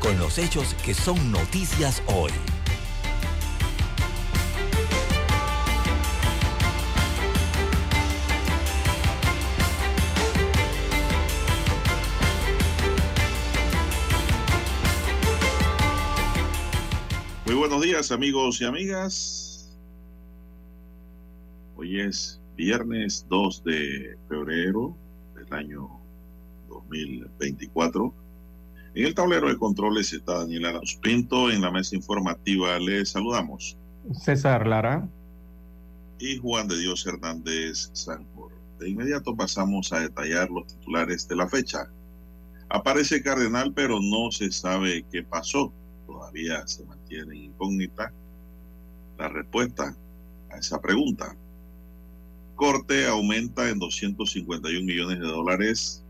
con los hechos que son noticias hoy. Muy buenos días amigos y amigas. Hoy es viernes 2 de febrero del año 2024. En el tablero de controles está Daniel Arauz Pinto. En la mesa informativa le saludamos. César Lara. Y Juan de Dios Hernández Sanjor. De inmediato pasamos a detallar los titulares de la fecha. Aparece Cardenal, pero no se sabe qué pasó. Todavía se mantiene incógnita la respuesta a esa pregunta. Corte aumenta en 251 millones de dólares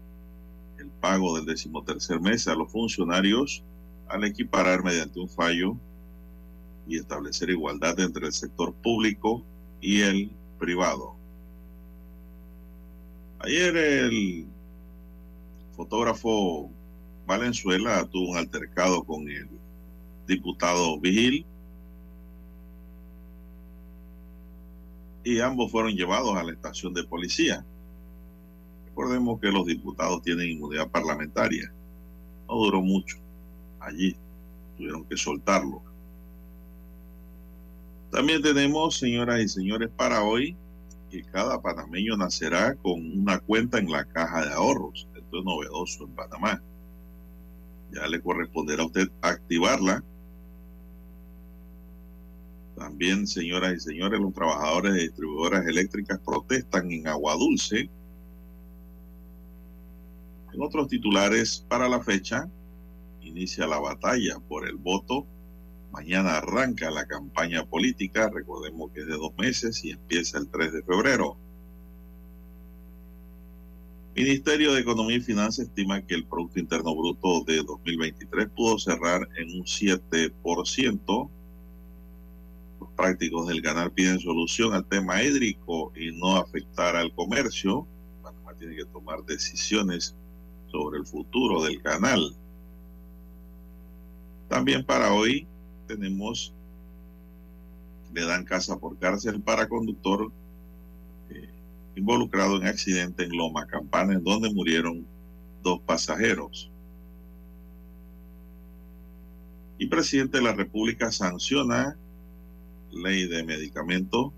el pago del decimotercer mes a los funcionarios al equiparar mediante un fallo y establecer igualdad entre el sector público y el privado. Ayer el fotógrafo Valenzuela tuvo un altercado con el diputado Vigil y ambos fueron llevados a la estación de policía. Recordemos que los diputados tienen inmunidad parlamentaria. No duró mucho. Allí tuvieron que soltarlo. También tenemos, señoras y señores, para hoy que cada panameño nacerá con una cuenta en la caja de ahorros. Esto es novedoso en Panamá. Ya le corresponderá a usted activarla. También, señoras y señores, los trabajadores de distribuidoras eléctricas protestan en Agua Dulce en otros titulares para la fecha, inicia la batalla por el voto. Mañana arranca la campaña política, recordemos que es de dos meses y empieza el 3 de febrero. Ministerio de Economía y Finanzas estima que el Producto Interno Bruto de 2023 pudo cerrar en un 7%. Los prácticos del canal piden solución al tema hídrico y no afectar al comercio. Panamá tiene que tomar decisiones sobre el futuro del canal. También para hoy tenemos, le dan casa por cárcel para conductor eh, involucrado en accidente en Loma Campana, en donde murieron dos pasajeros. Y presidente de la República sanciona ley de medicamentos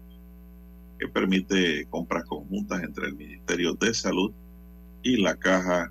que permite compras conjuntas entre el Ministerio de Salud y la Caja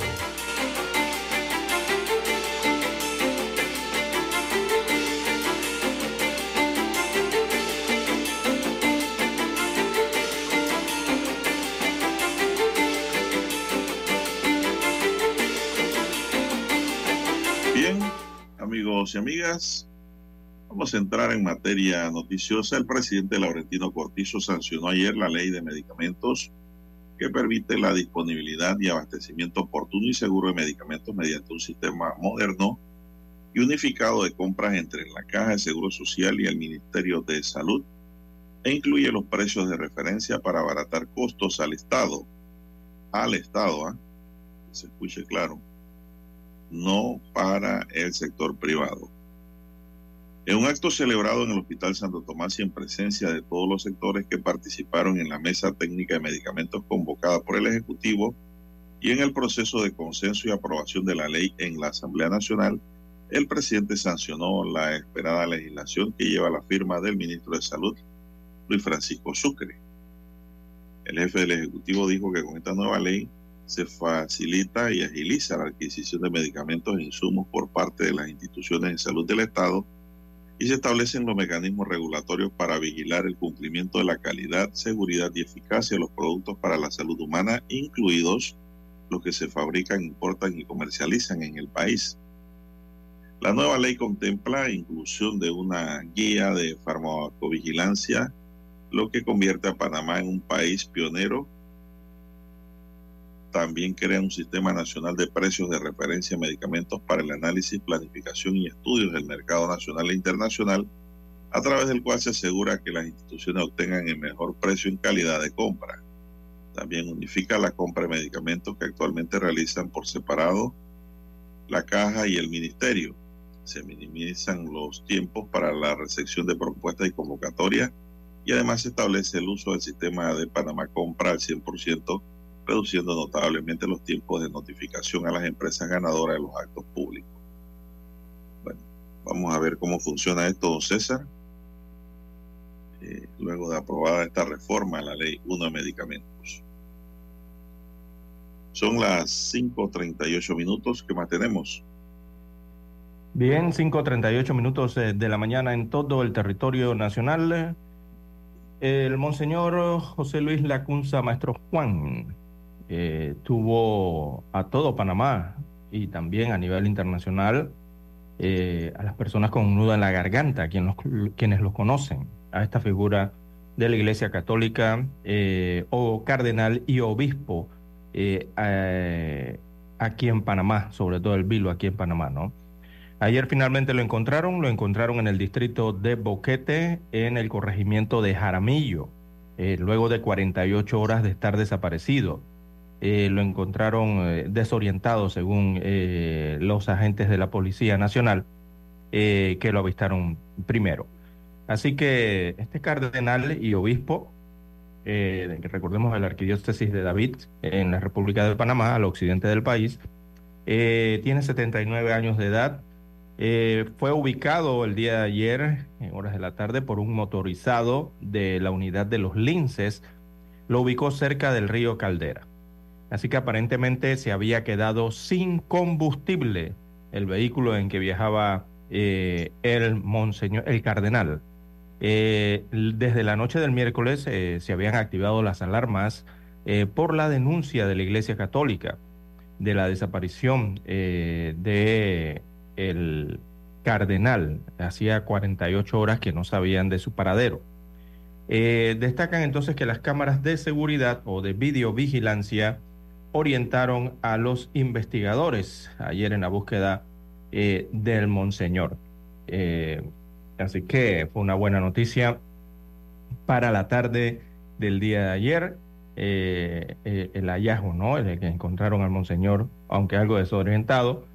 Amigas, vamos a entrar en materia noticiosa. El presidente Laurentino Cortizo sancionó ayer la ley de medicamentos que permite la disponibilidad y abastecimiento oportuno y seguro de medicamentos mediante un sistema moderno y unificado de compras entre la Caja de Seguro Social y el Ministerio de Salud e incluye los precios de referencia para abaratar costos al Estado. Al Estado, ¿ah? que se escuche claro no para el sector privado. En un acto celebrado en el Hospital Santo Tomás y en presencia de todos los sectores que participaron en la mesa técnica de medicamentos convocada por el Ejecutivo y en el proceso de consenso y aprobación de la ley en la Asamblea Nacional, el presidente sancionó la esperada legislación que lleva la firma del ministro de Salud, Luis Francisco Sucre. El jefe del Ejecutivo dijo que con esta nueva ley se facilita y agiliza la adquisición de medicamentos e insumos por parte de las instituciones de salud del Estado y se establecen los mecanismos regulatorios para vigilar el cumplimiento de la calidad, seguridad y eficacia de los productos para la salud humana, incluidos los que se fabrican, importan y comercializan en el país. La nueva ley contempla inclusión de una guía de farmacovigilancia, lo que convierte a Panamá en un país pionero también crea un sistema nacional de precios de referencia de medicamentos para el análisis, planificación y estudios del mercado nacional e internacional, a través del cual se asegura que las instituciones obtengan el mejor precio en calidad de compra. También unifica la compra de medicamentos que actualmente realizan por separado la caja y el ministerio. Se minimizan los tiempos para la recepción de propuestas y convocatorias y además se establece el uso del sistema de Panamá Compra al 100% reduciendo notablemente los tiempos de notificación a las empresas ganadoras de los actos públicos. Bueno, vamos a ver cómo funciona esto, don César. Eh, luego de aprobada esta reforma a la ley 1 de medicamentos. Son las 5.38 minutos que más tenemos. Bien, 5.38 minutos eh, de la mañana en todo el territorio nacional. El monseñor José Luis Lacunza, maestro Juan, eh, tuvo a todo Panamá y también a nivel internacional eh, a las personas con un nudo en la garganta, quienes los, quienes los conocen, a esta figura de la Iglesia Católica eh, o cardenal y obispo aquí en Panamá, sobre todo el Vilo aquí en Panamá, ¿no? Ayer finalmente lo encontraron, lo encontraron en el distrito de Boquete, en el corregimiento de Jaramillo, luego de 48 horas de estar desaparecido. Eh, lo encontraron eh, desorientado según eh, los agentes de la Policía Nacional que lo avistaron primero. Así que este cardenal y obispo, recordemos el arquidiócesis de David en la República de Panamá, al occidente del país, tiene 79 años de edad. fue ubicado el día de ayer, en horas de la tarde, por un motorizado de la unidad de los linces. Lo ubicó cerca del río Caldera. Así que aparentemente se había quedado sin combustible el vehículo en que viajaba eh, el monseñor, el cardenal. Eh, desde la noche del miércoles eh, se habían activado las alarmas por la denuncia de la Iglesia Católica de la desaparición de el cardenal. Hacía 48 horas que no sabían de su paradero. Destacan entonces que las cámaras de seguridad o de videovigilancia orientaron a los investigadores ayer en la búsqueda eh, del Monseñor. Eh, así que fue una buena noticia para la tarde del día de ayer. eh, el hallazgo, ¿no? El que encontraron al Monseñor, aunque algo desorientado,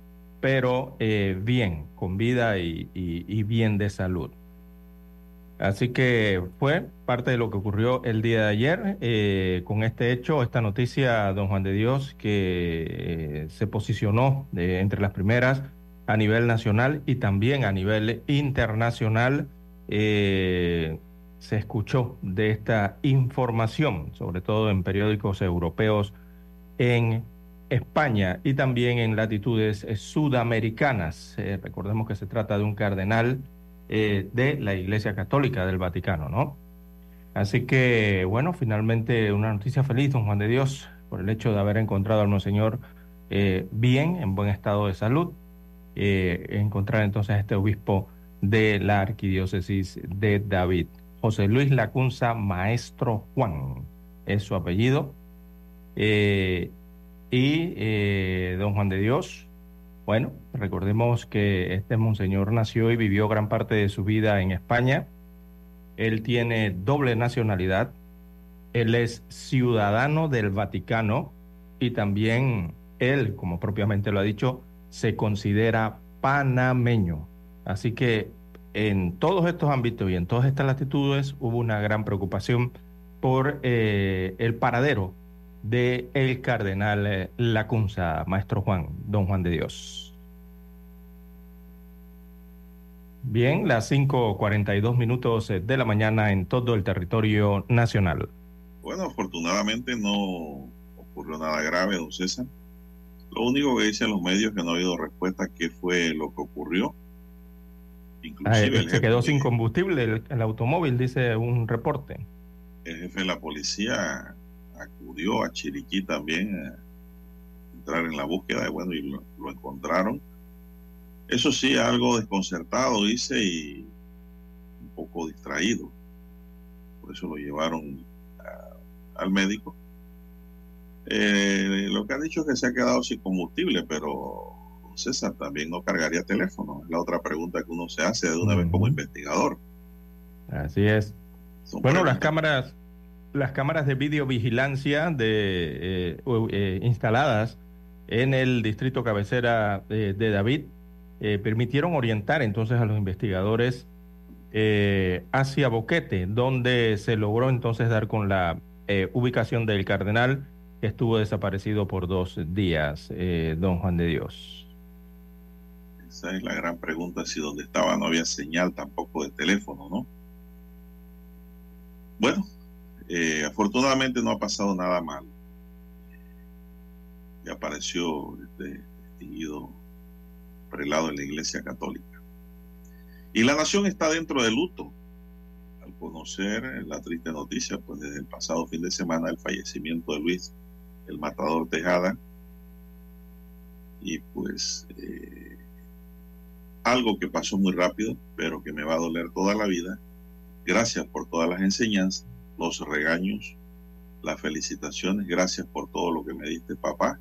pero bien, con vida y bien de salud. Así que fue parte de lo que ocurrió el día de ayer eh, con este hecho, esta noticia, don Juan de Dios, que eh, se posicionó eh, entre las primeras a nivel nacional y también a nivel internacional. se escuchó de esta información, sobre todo en periódicos europeos en España y también en latitudes sudamericanas. Recordemos que se trata de un cardenal eh, de la Iglesia Católica del Vaticano, ¿no? Así que, bueno, finalmente una noticia feliz, don Juan de Dios, por el hecho de haber encontrado al Monseñor eh, bien, en buen estado de salud, eh, encontrar entonces a este obispo de la Arquidiócesis de David. José Luis Lacunza, Maestro Juan, es su apellido. Eh, y don Juan de Dios, bueno, recordemos que este monseñor nació y vivió gran parte de su vida en España. Él tiene doble nacionalidad. Él es ciudadano del Vaticano y también él, como propiamente lo ha dicho, se considera panameño. Así que en todos estos ámbitos y en todas estas latitudes hubo una gran preocupación por eh, el paradero de el cardenal eh, Lacunza, maestro Juan, don Juan de Dios. Bien, las 5.42 minutos eh, de la mañana en todo el territorio nacional. Bueno, afortunadamente no ocurrió nada grave, don César. Lo único que dicen los medios es que no ha habido respuesta qué fue lo que ocurrió. Ah, el se quedó sin combustible el, el automóvil, dice un reporte. el jefe de la policía acudió a Chiriquí también a entrar en la búsqueda y bueno, y lo, lo encontraron. Eso sí, algo desconcertado, dice, y un poco distraído. Por eso lo llevaron a- al médico. Eh, lo que ha dicho es que se ha quedado sin combustible, pero César también no cargaría teléfono. Es la otra pregunta que uno se hace de una vez como investigador. Así es. Son Bueno, las cámaras, las cámaras de videovigilancia de, eh, eh, instaladas en el distrito cabecera de, de David eh, permitieron orientar entonces a los investigadores eh, hacia Boquete, donde se logró entonces dar con la eh, ubicación del cardenal que estuvo desaparecido por dos días, eh, don Juan de Dios. Esa es la gran pregunta, si donde estaba no había señal tampoco de teléfono, ¿no? Bueno, eh, afortunadamente no ha pasado nada mal. Ya apareció este distinguido prelado en la Iglesia Católica. Y la nación está dentro de luto al conocer la triste noticia, pues desde el pasado fin de semana, el fallecimiento de Luis, el matador Tejada. Y pues eh, algo que pasó muy rápido, pero que me va a doler toda la vida. Gracias por todas las enseñanzas, los regaños, las felicitaciones. Gracias por todo lo que me diste, papá.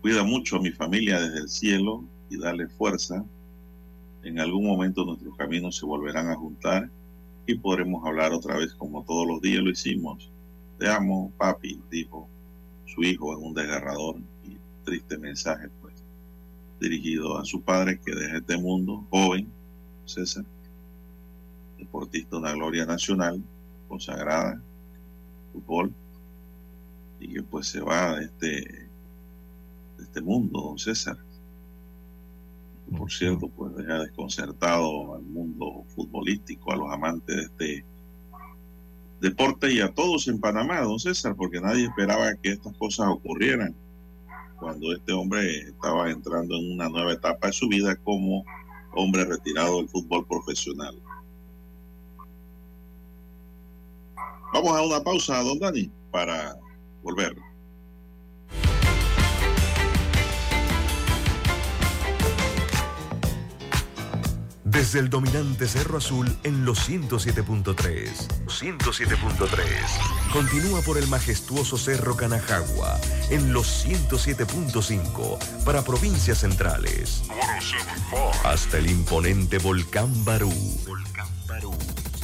Cuida mucho a mi familia desde el cielo y dale fuerza. En algún momento nuestros caminos se volverán a juntar y podremos hablar otra vez como todos los días lo hicimos. Te amo, papi, dijo su hijo en un desgarrador y triste mensaje, pues dirigido a su padre que deja este mundo, joven, César, deportista de una gloria nacional, consagrada, fútbol, y que pues se va de este, de este mundo, don César. Por cierto, pues deja desconcertado al mundo futbolístico, a los amantes de este deporte y a todos en Panamá, don César, porque nadie esperaba que estas cosas ocurrieran cuando este hombre estaba entrando en una nueva etapa de su vida como hombre retirado del fútbol profesional. Vamos a una pausa, don Dani, para volver. Desde el dominante Cerro Azul en los 107.3. 107.3. Continúa por el majestuoso Cerro Canajagua en los 107.5 para provincias centrales. Hasta el imponente Volcán Barú. Volcán Barú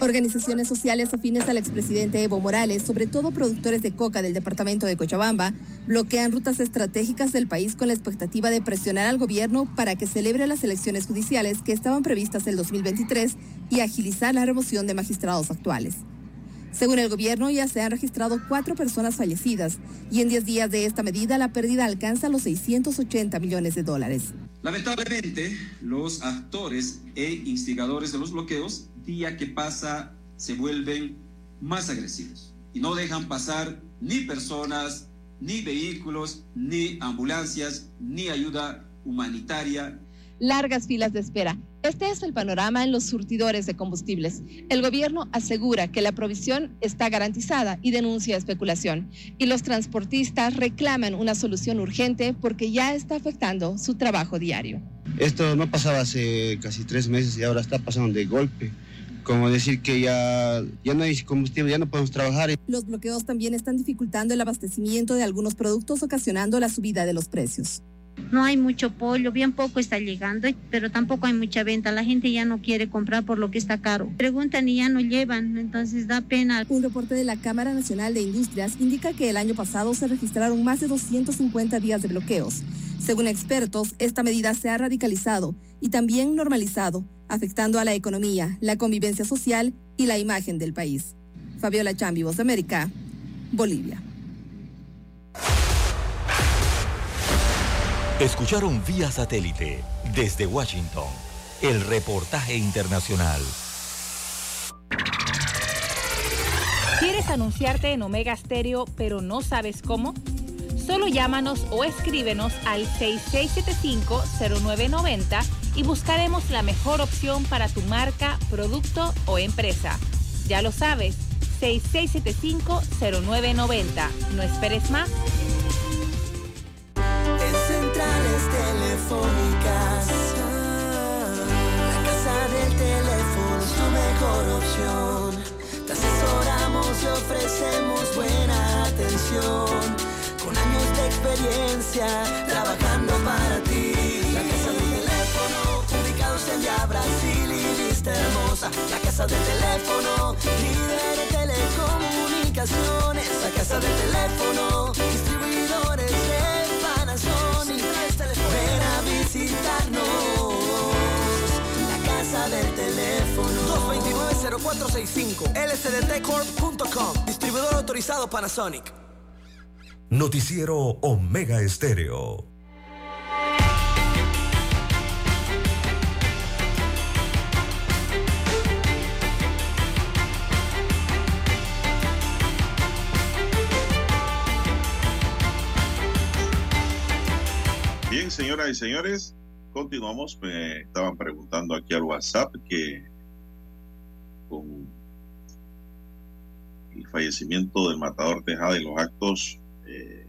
Organizaciones sociales afines al expresidente Evo Morales, sobre todo productores de coca del departamento de Cochabamba, bloquean rutas estratégicas del país con la expectativa de presionar al gobierno para que celebre las elecciones judiciales que estaban previstas el 2023 y agilizar la remoción de magistrados actuales. Según el gobierno, ya se han registrado cuatro personas fallecidas y en 10 días de esta medida la pérdida alcanza los 680 millones de dólares. Lamentablemente, los actores e instigadores de los bloqueos, día que pasa, se vuelven más agresivos y no dejan pasar ni personas, ni vehículos, ni ambulancias, ni ayuda humanitaria. Largas filas de espera. Este es el panorama en los surtidores de combustibles. El gobierno asegura que la provisión está garantizada y denuncia especulación. Y los transportistas reclaman una solución urgente porque ya está afectando su trabajo diario. Esto no pasaba hace casi tres meses y ahora está pasando de golpe. Como decir que ya, ya no hay combustible, ya no podemos trabajar. Los bloqueos también están dificultando el abastecimiento de algunos productos, ocasionando la subida de los precios. No hay mucho pollo, bien poco está llegando, pero tampoco hay mucha venta. La gente ya no quiere comprar por lo que está caro. Preguntan y ya no llevan, entonces da pena. Un reporte de la Cámara Nacional de Industrias indica que el año pasado se registraron más de 250 días de bloqueos. Según expertos, esta medida se ha radicalizado y también normalizado, afectando a la economía, la convivencia social y la imagen del país. Fabiola Chambi, Voz de América, Bolivia. Escucharon vía satélite desde Washington el reportaje internacional. ¿Quieres anunciarte en Omega Stereo pero no sabes cómo? Solo llámanos o escríbenos al 6675-0990 y buscaremos la mejor opción para tu marca, producto o empresa. Ya lo sabes, 6675-0990. No esperes más. En centrales telefónicas, la casa del teléfono es tu mejor opción. Te asesoramos y ofrecemos buena atención. Con años de experiencia, trabajando para ti. Via Brasil y Vista Hermosa. La casa del teléfono, líder de telecomunicaciones. La casa del teléfono, distribuidores de Panasonic. Ven a visitarnos. La casa del teléfono. 229-0465 lsdtcorp.com Distribuidor autorizado Panasonic. Noticiero Omega Estéreo. Señoras y señores, continuamos. Me estaban preguntando aquí al WhatsApp que con el fallecimiento del matador Tejada y los actos eh,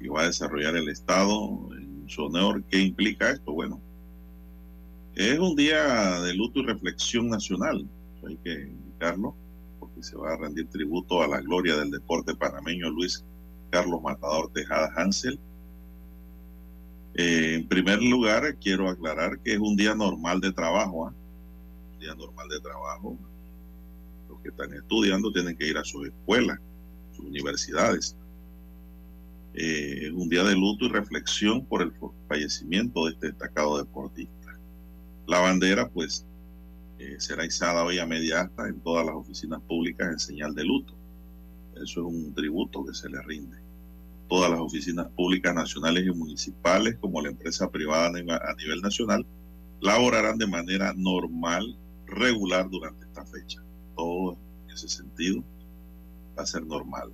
que va a desarrollar el Estado en su honor, ¿qué implica esto? Bueno, es un día de luto y reflexión nacional, hay que indicarlo, porque se va a rendir tributo a la gloria del deporte panameño Luis Carlos Matador Tejada Hansel. Eh, en primer lugar, quiero aclarar que es un día normal de trabajo, ¿ah? un día normal de trabajo. Los que están estudiando tienen que ir a sus escuelas, sus universidades. Eh, es un día de luto y reflexión por el fallecimiento de este destacado deportista. La bandera, pues, eh, será izada hoy a media asta en todas las oficinas públicas en señal de luto. Eso es un tributo que se le rinde. Todas las oficinas públicas nacionales y municipales, como la empresa privada a nivel nacional, laborarán de manera normal, regular durante esta fecha. Todo en ese sentido va a ser normal.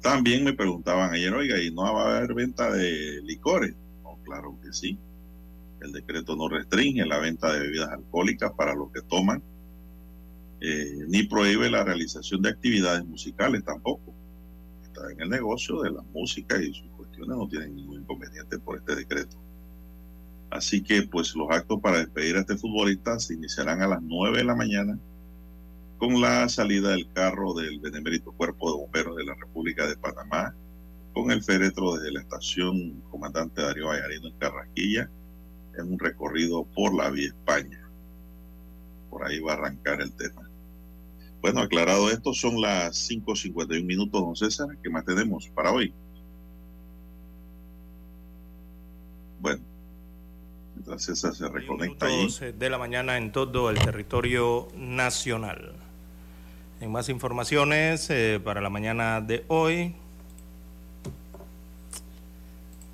También me preguntaban ayer, oiga, ¿y no va a haber venta de licores? No, claro que sí. El decreto no restringe la venta de bebidas alcohólicas para los que toman, eh, ni prohíbe la realización de actividades musicales tampoco. Está en el negocio de la música y sus cuestiones no tienen ningún inconveniente por este decreto. Así que pues los actos para despedir a este futbolista se iniciarán a las 9 de la mañana con la salida del carro del Benemérito Cuerpo de Bomberos de la República de Panamá, con el féretro desde la estación Comandante Darío Vallarino en Carrasquilla, en un recorrido por la Vía España. Por ahí va a arrancar el tema. Bueno, aclarado esto, son las 5.51 minutos, don César, ¿qué más tenemos para hoy? Bueno, mientras César se reconecta ahí. de la mañana en todo el territorio nacional. En más informaciones eh, para la mañana de hoy.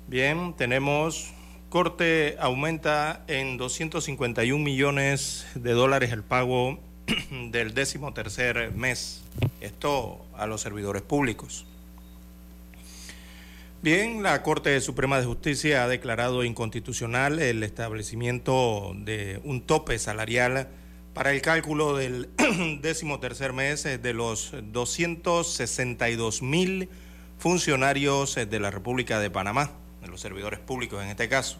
Bien, tenemos Corte aumenta en 251 millones de dólares el pago del décimo tercer mes. Esto a los servidores públicos. Bien, la Corte Suprema de Justicia ha declarado inconstitucional el establecimiento de un tope salarial para el cálculo del décimo tercer mes de los 262 mil funcionarios de la República de Panamá de los servidores públicos en este caso.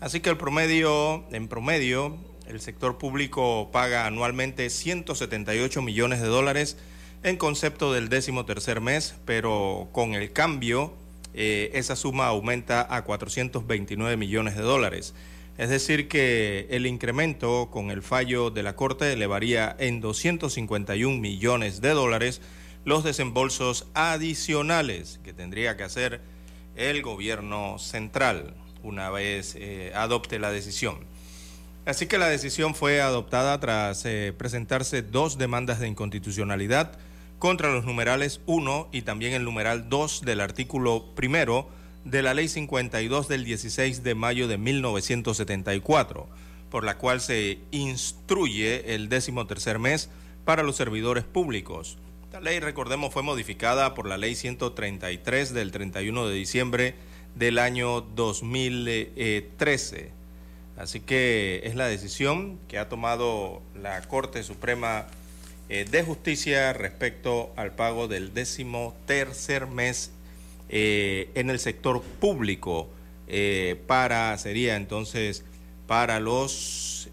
Así que el promedio, en promedio, el sector público paga anualmente 178 millones de dólares en concepto del décimo tercer mes, pero con el cambio eh, esa suma aumenta a 429 millones de dólares. Es decir, que el incremento con el fallo de la Corte elevaría en 251 millones de dólares los desembolsos adicionales que tendría que hacer el gobierno central una vez eh, adopte la decisión. Así que la decisión fue adoptada tras eh, presentarse dos demandas de inconstitucionalidad contra los numerales 1 y también el numeral 2 del artículo primero de la Ley 52 del 16 de mayo de 1974, por la cual se instruye el décimo tercer mes para los servidores públicos. Esta ley, recordemos, fue modificada por la Ley 133 del 31 de diciembre del año 2013. Así que es la decisión que ha tomado la Corte Suprema eh, de Justicia respecto al pago del décimo tercer mes eh, en el sector público eh, para, sería entonces para los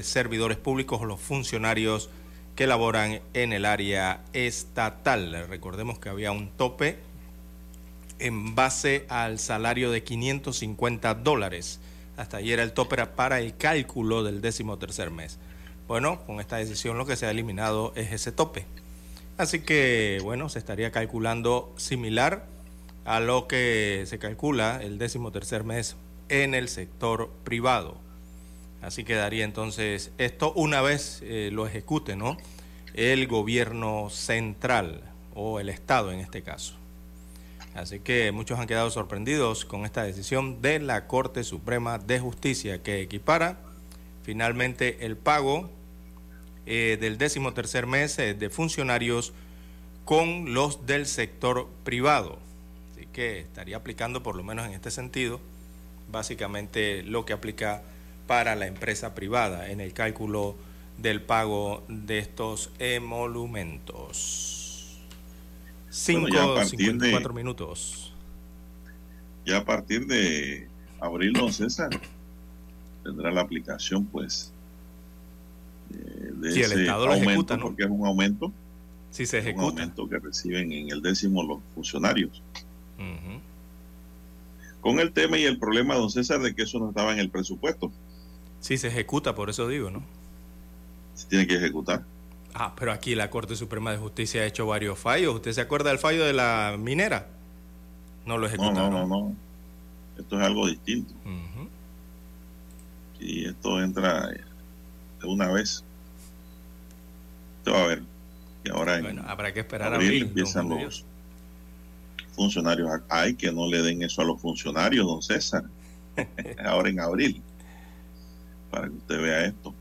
servidores públicos o los funcionarios que laboran en el área estatal. Recordemos que había un tope en base al salario de 550 dólares. Hasta ayer el tope era para el cálculo del décimo tercer mes. Bueno, con esta decisión lo que se ha eliminado es ese tope. Así que, bueno, se estaría calculando similar a lo que se calcula el décimo tercer mes en el sector privado. Así quedaría entonces esto una vez eh, lo ejecute, ¿no? El gobierno central o el Estado en este caso. Así que muchos han quedado sorprendidos con esta decisión de la Corte Suprema de Justicia que equipara finalmente el pago eh, del décimo tercer mes eh, de funcionarios con los del sector privado. Así que estaría aplicando, por lo menos en este sentido, básicamente lo que aplica para la empresa privada en el cálculo del pago de estos emolumentos. 5 54 minutos. Ya a partir de abril, don César, tendrá la aplicación, pues, eh, de si ese el Estado lo ejecuta, ¿no? porque es un aumento. Si se Un ejecuta. aumento que reciben en el décimo los funcionarios. Con el tema y el problema, don César, de que eso no estaba en el presupuesto. Si se ejecuta, por eso digo, ¿no? Se tiene que ejecutar. Ah, pero aquí la Corte Suprema de Justicia ha hecho varios fallos. ¿Usted se acuerda del fallo de la minera? No lo ejecutaron. no, no, no. Esto es algo distinto. Y esto entra de una vez. Usted va a ver. Y ahora en Bueno, habrá que esperar a abril abril. don empiezan los, funcionarios, hay que no le den eso a los funcionarios, don César, ahora en abril, para que usted vea esto.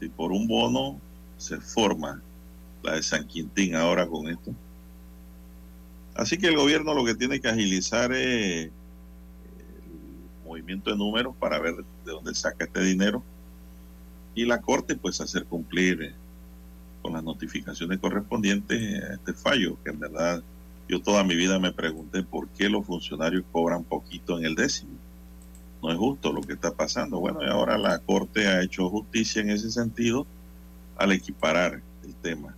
Si por un bono se forma la de San Quintín ahora con esto. Así que el gobierno lo que tiene que agilizar es el movimiento de números para ver de dónde saca este dinero y la Corte pues hacer cumplir con las notificaciones correspondientes a este fallo, que en verdad yo toda mi vida me pregunté por qué los funcionarios cobran poquito en el décimo. No es justo lo que está pasando. Bueno, y ahora la Corte ha hecho justicia en ese sentido al equiparar el tema.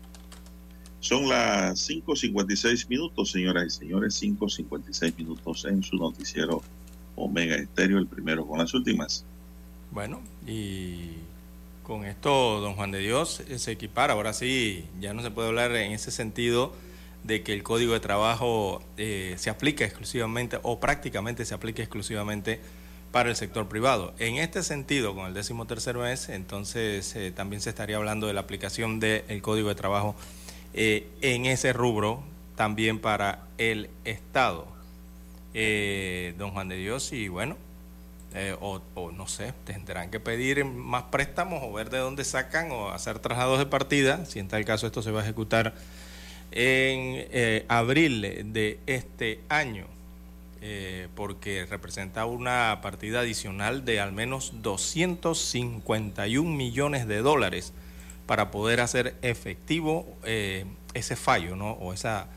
Son las 5.56 minutos, señoras y señores, 5.56 minutos en su noticiero Omega Estéreo, el primero con las últimas. Bueno, y con esto, don Juan de Dios, eh, se equipara. Ahora sí, ya no se puede hablar en ese sentido de que el código de trabajo eh, se aplica exclusivamente o prácticamente se aplica exclusivamente para el sector privado. En este sentido, con el décimo tercer mes, entonces eh, también se estaría hablando de la aplicación del código de trabajo eh, en ese rubro también para el Estado. Eh, don Juan de Dios, y bueno, o, o, no sé, tendrán que pedir más préstamos o ver de dónde sacan o hacer traslados de partida. Si en tal caso esto se va a ejecutar en abril de este año, eh, porque representa una partida adicional de al menos 251 millones de dólares para poder hacer efectivo eh, ese fallo, ¿no? O esa,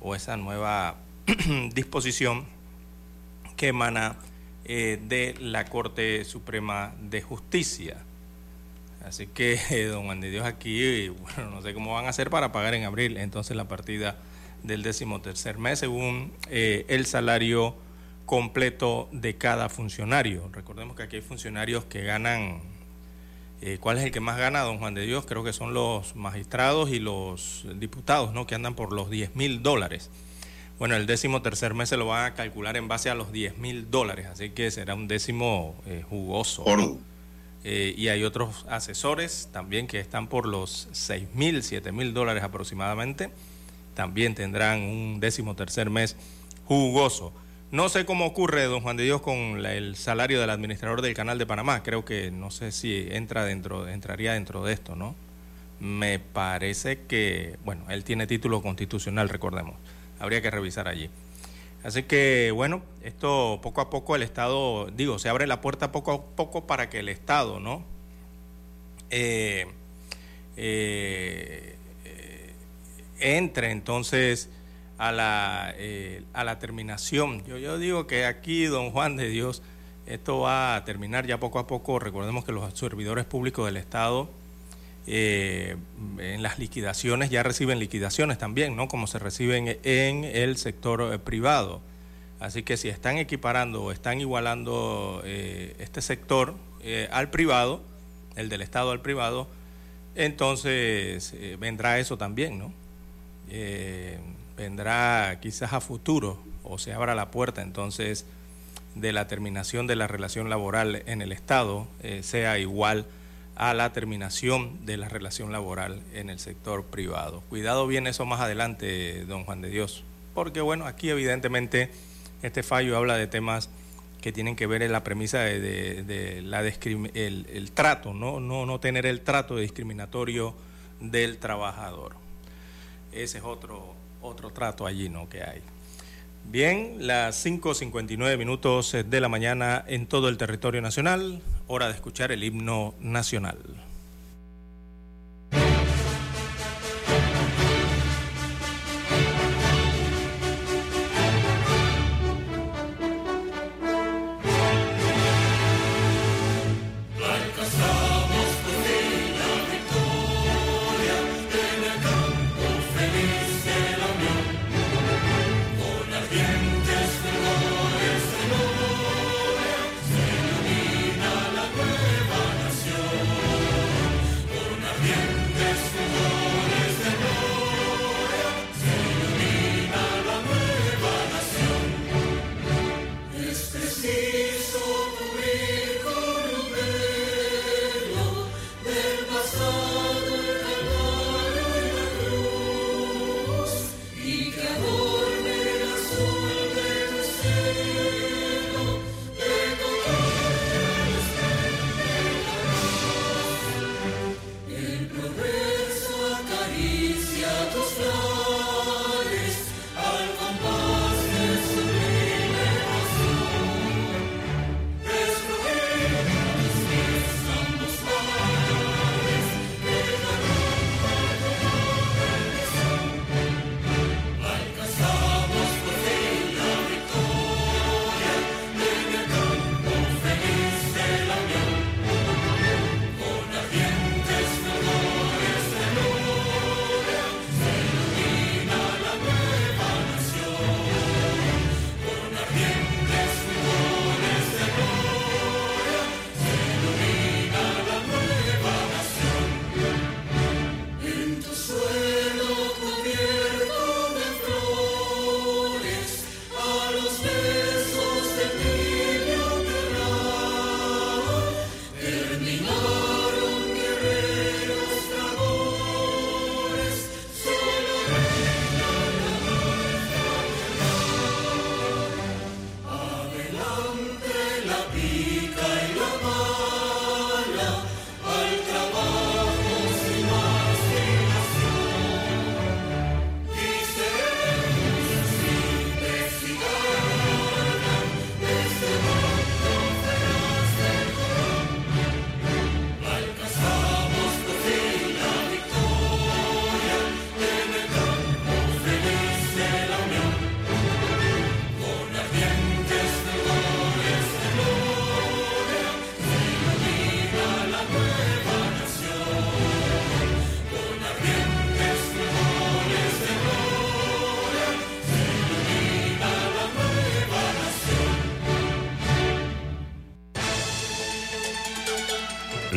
o esa nueva disposición que emana eh, de la Corte Suprema de Justicia. Así que, don Juan de Dios, aquí, bueno, no sé cómo van a hacer para pagar en abril entonces la partida del décimo tercer mes según eh, el salario completo de cada funcionario. Recordemos que aquí hay funcionarios que ganan, eh, ¿cuál es el que más gana, don Juan de Dios? Creo que son los magistrados y los diputados, ¿no? Que andan por los 10 mil dólares. Bueno, el décimo tercer mes se lo van a calcular en base a los 10 mil dólares, así que será un décimo eh, jugoso. ¿no? Eh, y hay otros asesores también que están por los 6 mil, 7 mil dólares aproximadamente. También tendrán un décimo tercer mes jugoso. No sé cómo ocurre, don Juan de Dios, con el salario del administrador del Canal de Panamá. Creo que no sé si entra dentro, entraría dentro de esto, ¿no? Me parece que, bueno, él tiene título constitucional, recordemos habría que revisar allí. Así que bueno, esto poco a poco el Estado, digo, se abre la puerta poco a poco para que el Estado, ¿no? Eh, eh, entre entonces a la, eh, a la terminación. Yo, yo digo que aquí, don Juan de Dios, esto va a terminar ya poco a poco. Recordemos que los servidores públicos del Estado eh, en las liquidaciones ya reciben liquidaciones también, ¿no? Como se reciben en el sector eh, privado. Así que si están equiparando o están igualando este sector al privado, el del Estado al privado, entonces vendrá eso también, ¿no? Eh, vendrá quizás a futuro o se abra la puerta entonces de la terminación de la relación laboral en el Estado eh, sea igual a la terminación de la relación laboral en el sector privado. Cuidado bien eso más adelante, don Juan de Dios, porque bueno, aquí evidentemente este fallo habla de temas que tienen que ver en la premisa de, la el, trato, ¿no? No, no tener el trato discriminatorio del trabajador. Ese es otro, otro trato allí, ¿no? Que hay. Bien, las 5.59 minutos de la mañana en todo el territorio nacional, hora de escuchar el himno nacional.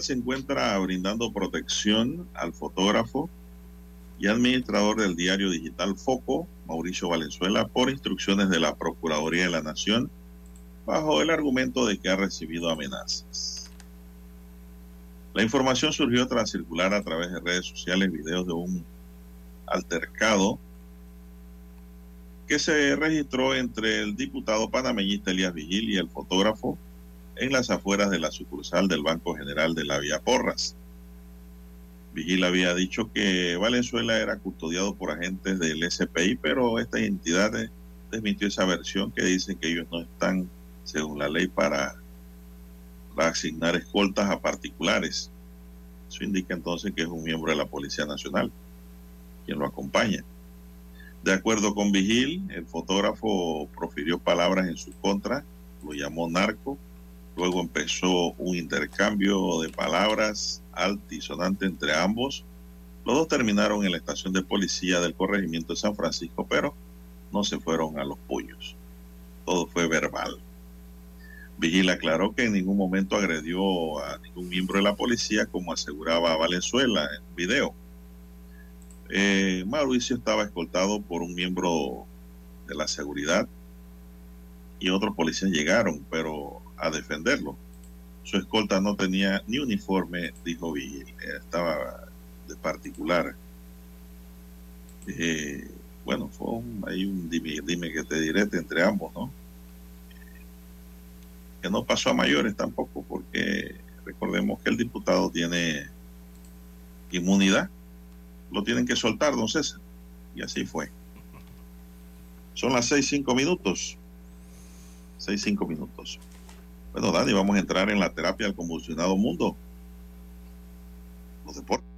Se encuentra brindando protección al fotógrafo y administrador del diario digital Foco, Mauricio Valenzuela, por instrucciones de la Procuraduría de la Nación, bajo el argumento de que ha recibido amenazas. La información surgió tras circular a través de redes sociales videos de un altercado que se registró entre el diputado panameñista Elías Vigil y el fotógrafo en las afueras de la sucursal del Banco General de la Vía Porras. Vigil había dicho que Valenzuela era custodiado por agentes del SPI, pero esta entidad desmintió esa versión que dicen que ellos no están, según la ley, para, para asignar escoltas a particulares. Eso indica entonces que es un miembro de la Policía Nacional quien lo acompaña. De acuerdo con Vigil, el fotógrafo profirió palabras en su contra, lo llamó narco, Luego empezó un intercambio de palabras altisonante entre ambos. Los dos terminaron en la estación de policía del corregimiento de San Francisco, pero no se fueron a los puños. Todo fue verbal. Vigil aclaró que en ningún momento agredió a ningún miembro de la policía, como aseguraba Valenzuela en un video. Eh, Mauricio estaba escoltado por un miembro de la seguridad y otros policías llegaron, pero a defenderlo. Su escolta no tenía ni uniforme, dijo Vigil, estaba de particular. Eh, bueno, fue un, hay un dime, que te diré entre ambos, ¿no? Que no pasó a mayores tampoco, porque recordemos que el diputado tiene inmunidad, lo tienen que soltar, don César, y así fue. Son las seis, cinco minutos. Seis, cinco minutos. Bueno, Dani, vamos a entrar en la terapia del convulsionado mundo. Los deportes.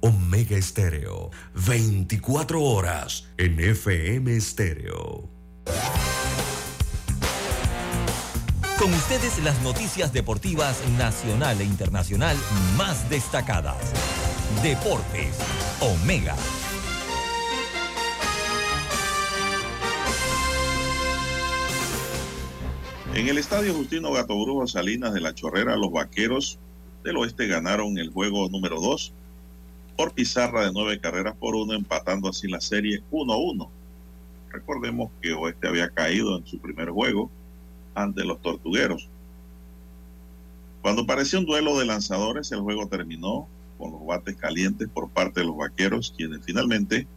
Omega Estéreo, 24 horas en FM Estéreo. Con ustedes las noticias deportivas nacional e internacional más destacadas. Deportes, Omega. En el estadio Justino Gato Brujo Salinas de la Chorrera, los vaqueros del oeste ganaron el juego número 2 por pizarra de nueve carreras por uno, empatando así la serie 1-1. Recordemos que Oeste había caído en su primer juego ante los tortugueros. Cuando parecía un duelo de lanzadores, el juego terminó con los bates calientes por parte de los vaqueros, quienes finalmente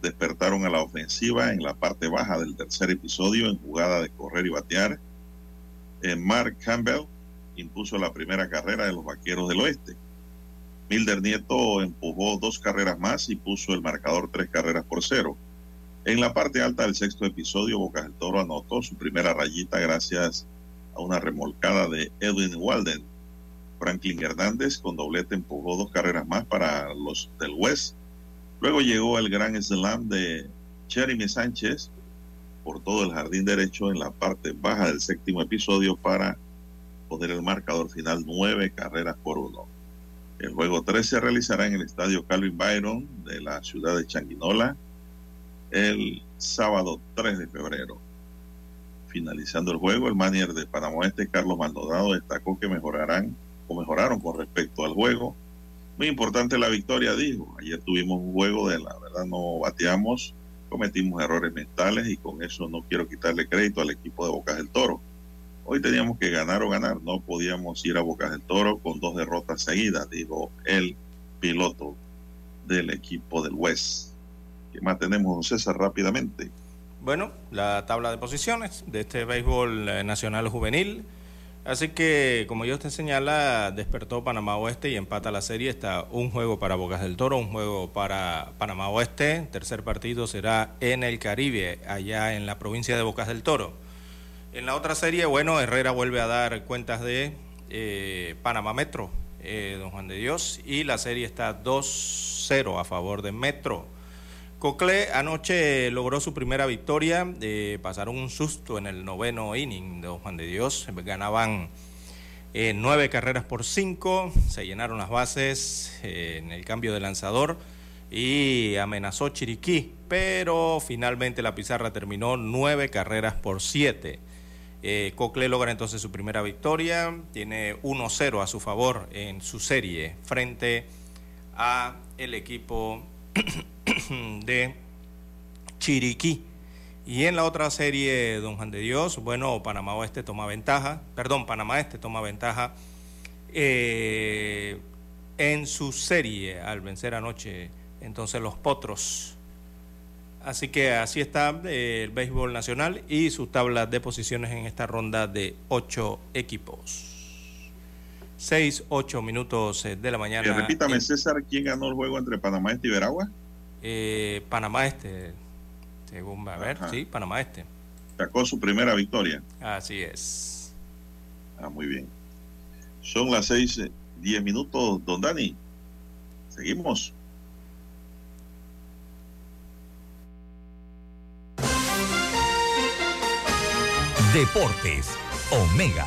despertaron a la ofensiva en la parte baja del tercer episodio en jugada de correr y batear Mark Campbell impuso la primera carrera de los Vaqueros del Oeste. Milder Nieto empujó dos carreras más y puso el marcador tres carreras por cero. En la parte alta del sexto episodio, Bocas del Toro anotó su primera rayita gracias a una remolcada de Edwin Walden. Franklin Hernández con doblete empujó dos carreras más para los del West. Luego llegó el gran slam de Jeremy Sánchez por todo el jardín derecho en la parte baja del séptimo episodio para poner el marcador final nueve carreras por uno. El juego 3 se realizará en el estadio Calvin Byron de la ciudad de Changuinola el sábado 3 de febrero. Finalizando el juego, el manager de Panamá Este, Carlos Maldonado, destacó que mejorarán o mejoraron con respecto al juego. Muy importante la victoria, dijo. Ayer tuvimos un juego de la verdad no bateamos cometimos errores mentales y con eso no quiero quitarle crédito al equipo de Bocas del Toro. Hoy teníamos que ganar o ganar, no podíamos ir a Bocas del Toro con dos derrotas seguidas, dijo el piloto del equipo del West. ¿Qué más tenemos, César, rápidamente? bueno, la tabla de posiciones de este béisbol eh, nacional juvenil. Así que, como yo te señala, despertó Panamá Oeste y empata la serie. Está un juego para Bocas del Toro, un juego para Panamá Oeste. Tercer partido será en el Caribe, allá en la provincia de Bocas del Toro. En la otra serie, bueno, Herrera vuelve a dar cuentas de eh, Panamá Metro, eh, don Juan de Dios, y la serie está 2-0 a favor de Metro. Cocle anoche logró su primera victoria, eh, pasaron un susto en el noveno inning de Juan de Dios, ganaban eh, nueve carreras por cinco, se llenaron las bases eh, en el cambio de lanzador y amenazó Chiriquí, pero finalmente la pizarra terminó nueve carreras por siete. Cocle logra entonces su primera victoria, tiene 1-0 a su favor en su serie frente a el equipo de Chiriquí. Y en la otra serie, Don Juan de Dios, bueno, Panamá Oeste toma ventaja, perdón, Panamá Este toma ventaja eh, en su serie al vencer anoche entonces los Potros. Así que así está eh, el béisbol nacional y sus tablas de posiciones en esta ronda de ocho equipos. Seis, ocho minutos eh, de la mañana. Eh, repítame, en- César, ¿quién ganó el juego entre Panamá Este y Veragua? Eh, Panamá Este, según va a ver, Ajá. sí, Panamá Este. Sacó su primera victoria. Así es. Ah, muy bien. Son las seis, eh, diez minutos, don Dani. Seguimos. Deportes, Omega.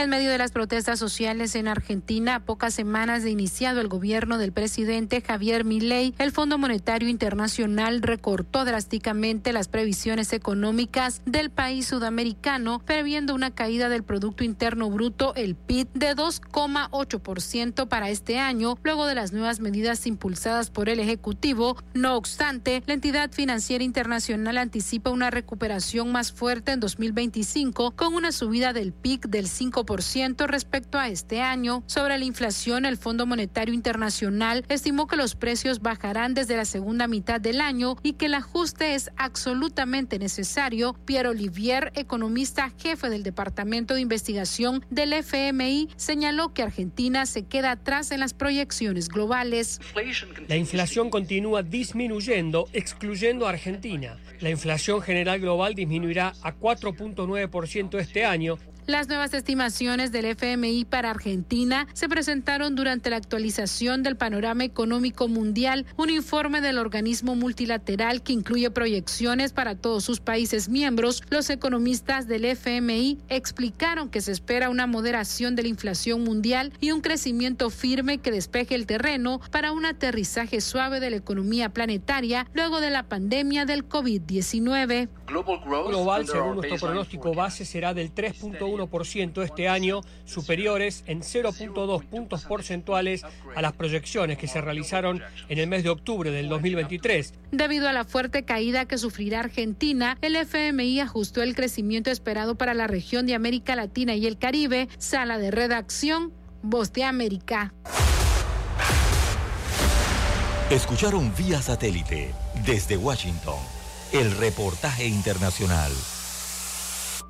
En medio de las protestas sociales en Argentina, a pocas semanas de iniciado el gobierno del presidente Javier Milei, el Fondo Monetario Internacional recortó drásticamente las previsiones económicas del país sudamericano, previendo una caída del Producto Interno Bruto, el PIB, de 2,8% para este año, luego de las nuevas medidas impulsadas por el Ejecutivo. No obstante, la entidad financiera internacional anticipa una recuperación más fuerte en 2025, con una subida del PIB del 5% respecto a este año. Sobre la inflación, el Fondo Monetario Internacional estimó que los precios bajarán desde la segunda mitad del año y que el ajuste es absolutamente necesario. Pierre Olivier, economista jefe del Departamento de Investigación del FMI, señaló que Argentina se queda atrás en las proyecciones globales. La inflación continúa disminuyendo, excluyendo a Argentina. La inflación general global disminuirá a 4.9% este año Las nuevas estimaciones del FMI para Argentina se presentaron durante la actualización del panorama económico mundial, un informe del organismo multilateral que incluye proyecciones para todos sus países miembros. Los economistas del FMI explicaron que se espera una moderación de la inflación mundial y un crecimiento firme que despeje el terreno para un aterrizaje suave de la economía planetaria luego de la pandemia del COVID-19. global, según nuestro pronóstico base, será del 3.1% este año, superiores en 0.2 puntos porcentuales a las proyecciones que se realizaron en el mes de octubre del 2023. Debido a la fuerte caída que sufrirá Argentina, el FMI ajustó el crecimiento esperado para la región de América Latina y el Caribe. Sala de redacción, Voz de América. Escucharon vía satélite desde Washington el reportaje internacional.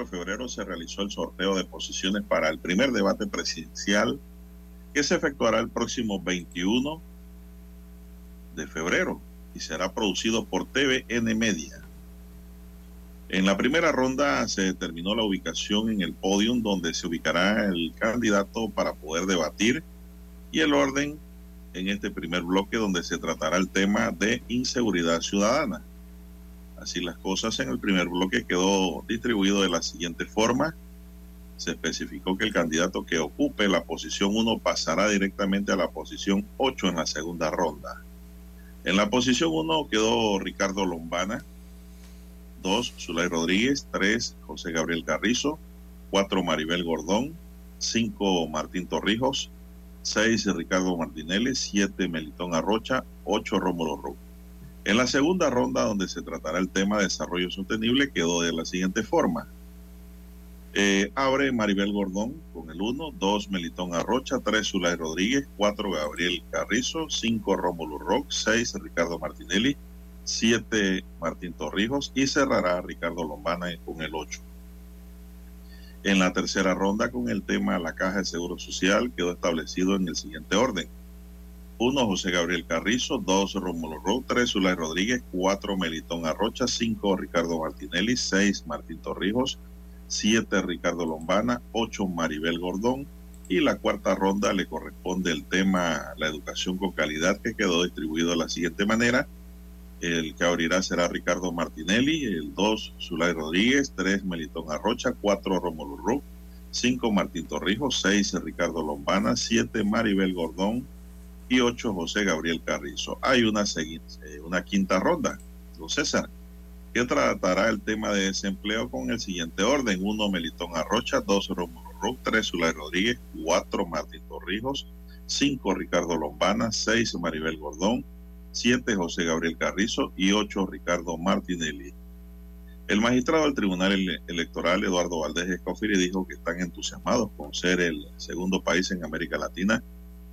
De febrero se realizó el sorteo de posiciones para el primer debate presidencial que se efectuará el próximo 21 de febrero y será producido por TVN Media. En la primera ronda se determinó la ubicación en el podium donde se ubicará el candidato para poder debatir y el orden en este primer bloque donde se tratará el tema de inseguridad ciudadana. Así las cosas en el primer bloque quedó distribuido de la siguiente forma. Se especificó que el candidato que ocupe la posición 1 pasará directamente a la posición 8 en la segunda ronda. En la posición 1 quedó Ricardo Lombana, 2 Zulay Rodríguez, 3 José Gabriel Carrizo, 4 Maribel Gordón, 5 Martín Torrijos, 6 Ricardo Martinelli, 7 Melitón Arrocha, 8 Rómulo Roque. En la segunda ronda, donde se tratará el tema de desarrollo sostenible, quedó de la siguiente forma. Eh, abre Maribel Gordón con el 1, 2 Melitón Arrocha, 3 Zulay Rodríguez, 4 Gabriel Carrizo, 5 Rómulo Rock, 6 Ricardo Martinelli, 7 Martín Torrijos y cerrará Ricardo Lombana con el 8. En la tercera ronda con el tema la Caja de Seguro Social quedó establecido en el siguiente orden. 1 José Gabriel Carrizo, 2 Rómulo Rock, 3 Zulay Rodríguez, 4 Melitón Arrocha, 5 Ricardo Martinelli, 6 Martín Torrijos, 7 Ricardo Lombana, 8 Maribel Gordón. Y la cuarta ronda le corresponde el tema la educación con calidad que quedó distribuido de la siguiente manera. El que abrirá será Ricardo Martinelli, el 2 Zulay Rodríguez, 3 Melitón Arrocha, 4 Rómulo Ruc, 5 Martín Torrijos, 6 Ricardo Lombana, 7 Maribel Gordón y 8 José Gabriel Carrizo. Hay una, una quinta ronda, don César que tratará el tema de desempleo con el siguiente orden. 1 Melitón Arrocha, 2 Rómulo Rock, 3 Zulay Rodríguez, 4 Martín Torrijos, 5 Ricardo Lombana, 6 Maribel Gordón, 7 José Gabriel Carrizo y 8 Ricardo Martinelli. El magistrado del Tribunal Electoral, Eduardo Valdés Escofiri, dijo que están entusiasmados con ser el segundo país en América Latina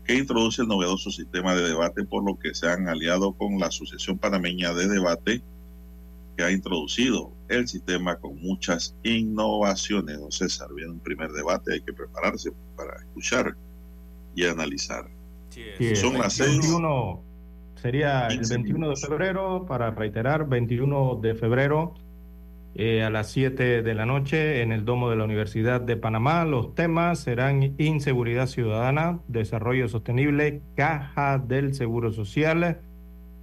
que introduce el novedoso sistema de debate, por lo que se han aliado con la Asociación Panameña de Debate que ha introducido el sistema con muchas innovaciones. Don César, viene un primer debate, hay que prepararse para escuchar y analizar. Sí, Son el las 21, Sería el 21 de febrero, para reiterar, 21 de febrero eh, a las 7 de la noche en el Domo de la Universidad de Panamá. Los temas serán inseguridad ciudadana, desarrollo sostenible, caja del Seguro Social,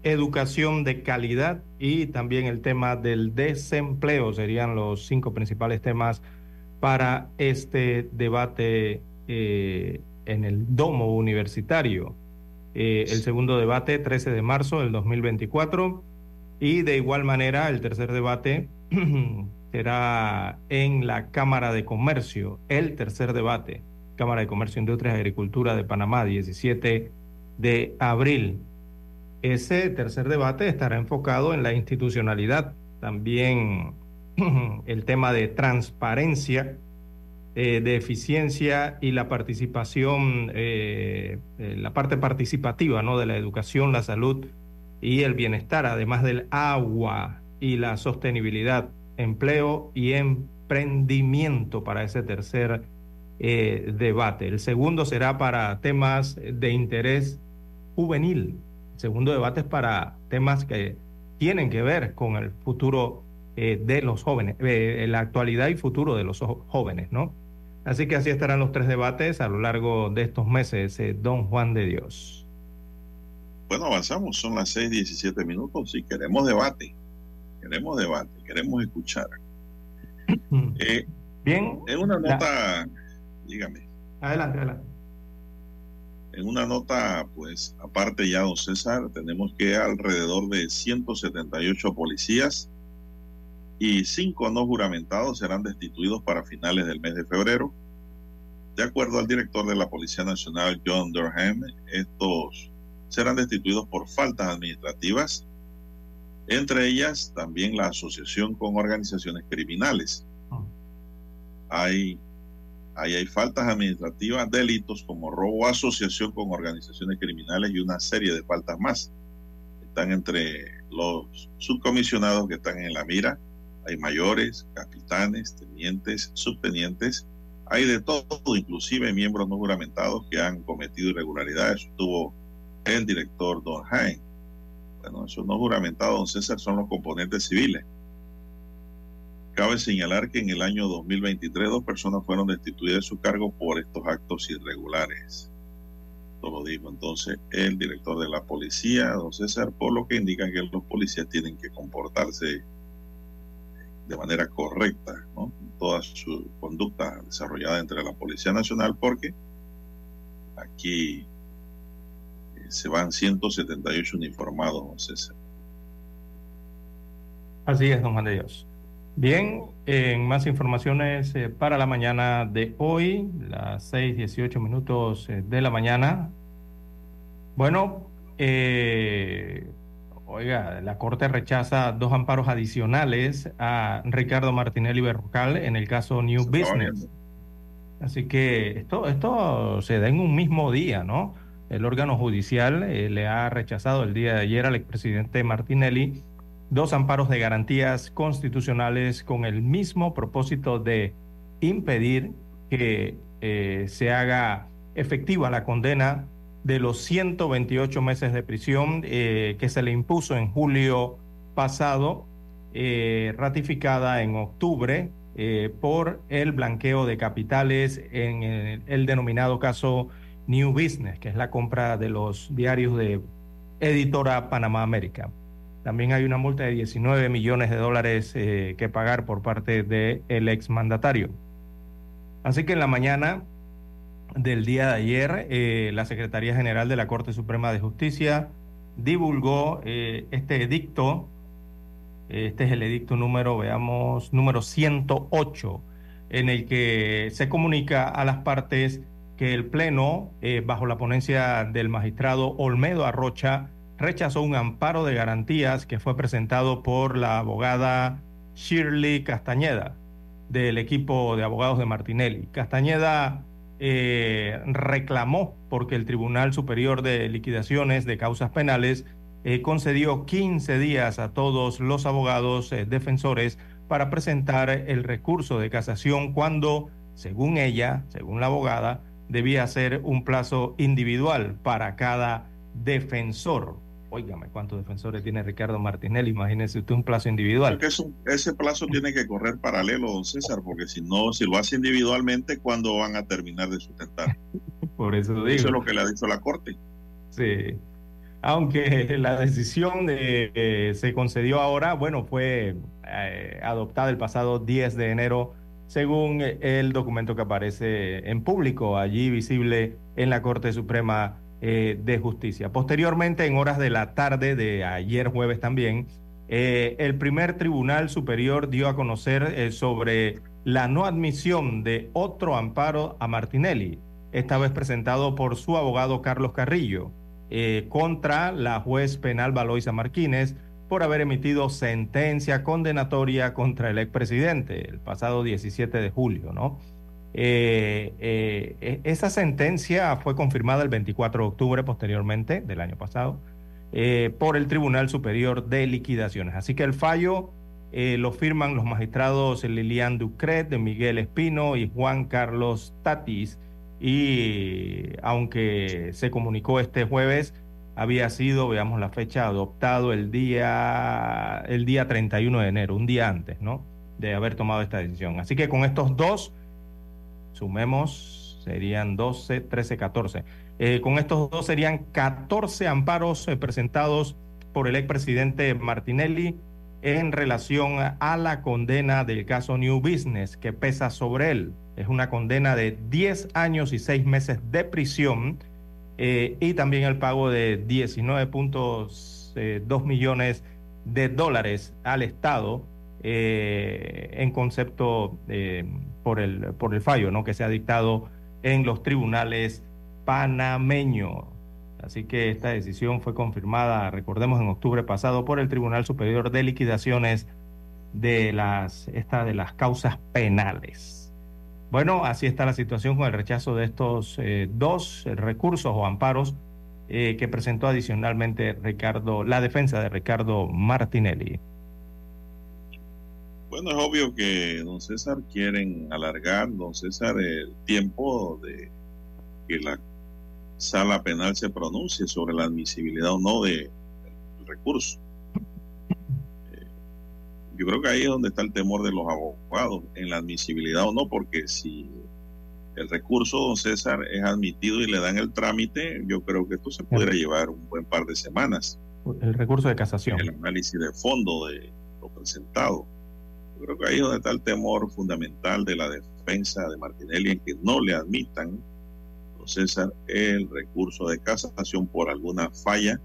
educación de calidad y también el tema del desempleo serían los cinco principales temas para este debate eh, en el domo universitario. Eh, el segundo debate, 13 de marzo del 2024. Y de igual manera, el tercer debate será en la Cámara de Comercio, el tercer debate, Cámara de Comercio, Industria y Agricultura de Panamá, 17 de abril. Ese tercer debate estará enfocado en la institucionalidad, también el tema de transparencia, eh, de eficiencia y la participación, eh, eh, la parte participativa ¿no? de la educación, la salud y el bienestar, además del agua y la sostenibilidad, empleo y emprendimiento para ese tercer debate. El segundo será para temas de interés juvenil, segundo debate es para temas que tienen que ver con el futuro eh, de los jóvenes, eh, la actualidad y futuro de los jóvenes, ¿no? Así que así estarán los tres debates a lo largo de estos meses, eh, don Juan de Dios. Bueno, avanzamos, son las 6:17 minutos y queremos debate, queremos debate, queremos escuchar. Bien. En una nota, dígame. Adelante, adelante. En una nota, pues, aparte ya, don César, tenemos que alrededor de 178 policías y cinco no juramentados serán destituidos para finales del mes de febrero. De acuerdo al director de la Policía Nacional, John Durham, estos serán destituidos por faltas administrativas, entre ellas también la asociación con organizaciones criminales. Hay, ahí hay faltas administrativas, delitos como robo, asociación con organizaciones criminales y una serie de faltas más. Están entre los subcomisionados que están en la mira. Hay mayores, capitanes, tenientes, subtenientes. Hay de todo, inclusive miembros no juramentados que han cometido irregularidades. Estuvo el director Don Jaime. Bueno, esos no don César, son los componentes civiles. Cabe señalar que en el año 2023 dos personas fueron destituidas de su cargo por estos actos irregulares. Lo dijo entonces el director de la policía, don César, por lo que indica que los policías tienen que comportarse de manera correcta, ¿no? Toda su conducta desarrollada entre la Policía Nacional, porque aquí se van 178 uniformados, don César. Así es, don Juan de Dios. Bien, en más informaciones eh, para la mañana de hoy, las 6, 18 minutos eh, de la mañana. Bueno, eh, oiga, la Corte rechaza dos amparos adicionales a Ricardo Martinelli Berrocal en el caso New Business. Así que esto, esto se da en un mismo día, ¿no? El órgano judicial eh, le ha rechazado el día de ayer al expresidente Martinelli dos amparos de garantías constitucionales con el mismo propósito de impedir que eh, se haga efectiva la condena de los 128 meses de prisión eh, que se le impuso en julio pasado, ratificada en octubre por el blanqueo de capitales en el denominado caso New Business, que es la compra de los diarios de editora Panamá América. También hay una multa de 19 millones de dólares eh, que pagar por parte del el exmandatario. Así que en la mañana del día de ayer, eh, la Secretaría General de la Corte Suprema de Justicia divulgó eh, este edicto. Este es el edicto número, veamos, número 108, en el que se comunica a las partes que el Pleno, eh, bajo la ponencia del magistrado Olmedo Arrocha, rechazó un amparo de garantías que fue presentado por la abogada Shirley Castañeda del equipo de abogados de Martinelli. Castañeda eh, reclamó porque el Tribunal Superior de Liquidaciones de Causas Penales eh, concedió 15 días a todos los abogados defensores para presentar el recurso de casación cuando, según ella, según la abogada, debía ser un plazo individual para cada defensor. Óigame, ¿cuántos defensores tiene Ricardo Martinelli? Imagínese usted un plazo individual. Eso, ese plazo tiene que correr paralelo, don César, porque si no, si lo hace individualmente, ¿cuándo van a terminar de sustentar? Por eso digo. Eso es lo que le ha dicho la Corte. Sí. Aunque la decisión de, eh, se concedió ahora, bueno, fue eh, adoptada el pasado 10 de enero, según el documento que aparece en público, allí visible en la Corte Suprema eh, de Justicia. Posteriormente, en horas de la tarde de ayer jueves también, eh, el primer Tribunal Superior dio a conocer eh, sobre la no admisión de otro amparo a Martinelli, esta vez presentado por su abogado Carlos Carrillo, eh, contra la juez penal Valoisa Martínez por haber emitido sentencia condenatoria contra el expresidente el pasado 17 de julio, ¿no? Eh, eh, esa sentencia fue confirmada el 24 de octubre posteriormente del año pasado eh, por el Tribunal Superior de Liquidaciones. Así que el fallo eh, lo firman los magistrados Lilian Ducret, Miguel Espino y Juan Carlos Tatis. Y aunque se comunicó este jueves, había sido, veamos la fecha, adoptado el día, el día 31 de enero, un día antes, ¿no? De haber tomado esta decisión. Así que con estos dos sumemos, serían 12, 13, 14. Eh, con estos dos serían 14 amparos eh, presentados por el expresidente Martinelli en relación a la condena del caso New Business que pesa sobre él. Es una condena de 10 años y 6 meses de prisión eh, y también el pago de 19.2 millones de dólares al Estado eh, en concepto eh, por, el, por el fallo ¿no? que se ha dictado en los tribunales panameños. Así que esta decisión fue confirmada, recordemos, en octubre pasado por el Tribunal Superior de Liquidaciones de las, esta, de las causas penales. Bueno, así está la situación con el rechazo de estos eh, dos recursos o amparos eh, que presentó adicionalmente Ricardo, la defensa de Ricardo Martinelli. Bueno, es obvio que don César quieren alargar, don César, el tiempo de que la sala penal se pronuncie sobre la admisibilidad o no de, del recurso. Yo creo que ahí es donde está el temor de los abogados, en la admisibilidad o no, porque si el recurso, don César, es admitido y le dan el trámite, yo creo que esto se pudiera llevar un buen par de semanas. El recurso de casación. El análisis de fondo de lo presentado. Yo creo que ahí es donde está el temor fundamental de la defensa de Martinelli en que no le admitan César el recurso de casación por alguna falla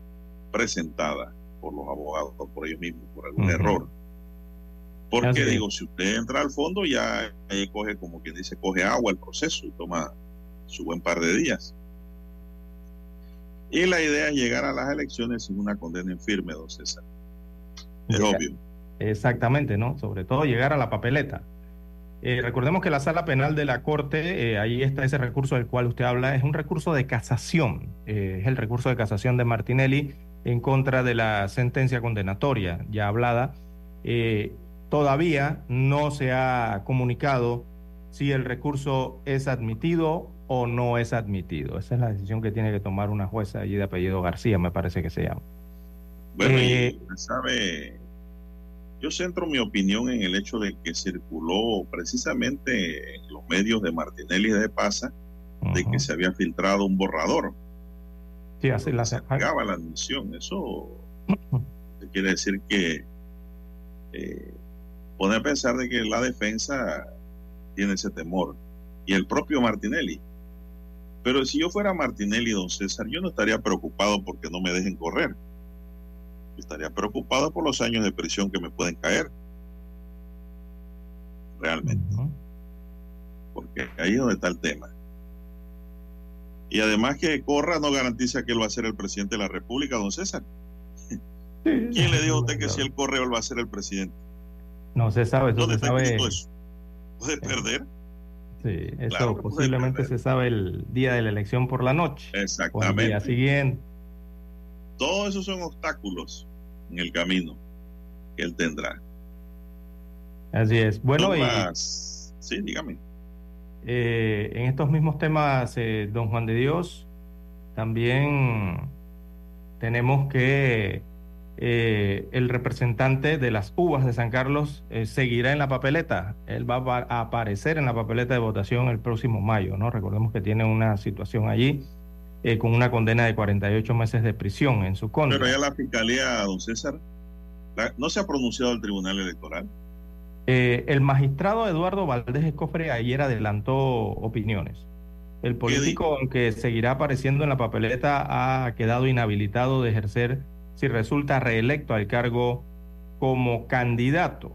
presentada por los abogados o por ellos mismos, por algún uh -huh. error. Porque Así digo, es. si usted entra al fondo, ya coge, como quien dice, coge agua el proceso y toma su buen par de días. Y la idea es llegar a las elecciones sin una condena en firme, don César. Es Llega. obvio. Exactamente, ¿no? Sobre todo llegar a la papeleta. Eh, recordemos que la sala penal de la Corte, eh, ahí está ese recurso del cual usted habla, es un recurso de casación, eh, es el recurso de casación de Martinelli en contra de la sentencia condenatoria ya hablada. Todavía no se ha comunicado si el recurso es admitido o no es admitido. Esa es la decisión que tiene que tomar una jueza allí de apellido García, me parece que se llama. Bueno, y sabe, yo centro mi opinión en el hecho de que circuló precisamente en los medios de Martinelli de Pasa uh -huh. de que se había filtrado un borrador. Sí, así la se la admisión. Eso quiere decir que eh, pone a pensar de que la defensa tiene ese temor y el propio Martinelli. Pero si yo fuera Martinelli, don César, yo no estaría preocupado porque no me dejen correr estaría preocupado por los años de prisión que me pueden caer. Realmente. Porque ahí es donde está el tema. Y además que corra no garantiza que él va a ser el presidente de la República, don César. ¿Quién le dijo a usted que si él corre él va a ser el presidente? No se sabe. ¿Dónde se sabe... eso? ¿Puede perder? Sí, eso claro posiblemente se sabe el día de la elección por la noche. Exactamente. O el día siguiente. Todos esos son obstáculos en el camino que él tendrá. Así es. Bueno, y, más... sí, dígame. Eh, en estos mismos temas, eh, don Juan de Dios, también tenemos que eh, el representante de las uvas de San Carlos eh, seguirá en la papeleta. Él va a aparecer en la papeleta de votación el próximo mayo, ¿no? Recordemos que tiene una situación allí eh, con una condena de 48 meses de prisión en su contra. Pero ya la fiscalía, don César, la, ¿no se ha pronunciado el Tribunal Electoral? Eh, el magistrado Eduardo Valdés Escofre ayer adelantó opiniones. El político, aunque seguirá apareciendo en la papeleta, ha quedado inhabilitado de ejercer si resulta reelecto al cargo como candidato.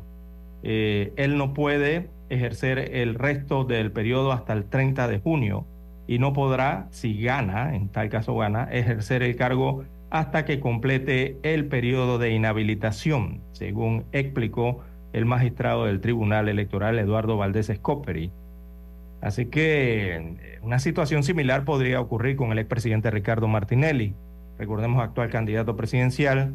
Eh, él no puede ejercer el resto del periodo hasta el 30 de junio y no podrá, si gana, en tal caso gana, ejercer el cargo hasta que complete el periodo de inhabilitación, según explicó el magistrado del Tribunal Electoral Eduardo Valdés Scoperi. Así que eh, una situación similar podría ocurrir con el expresidente Ricardo Martinelli, recordemos actual candidato presidencial,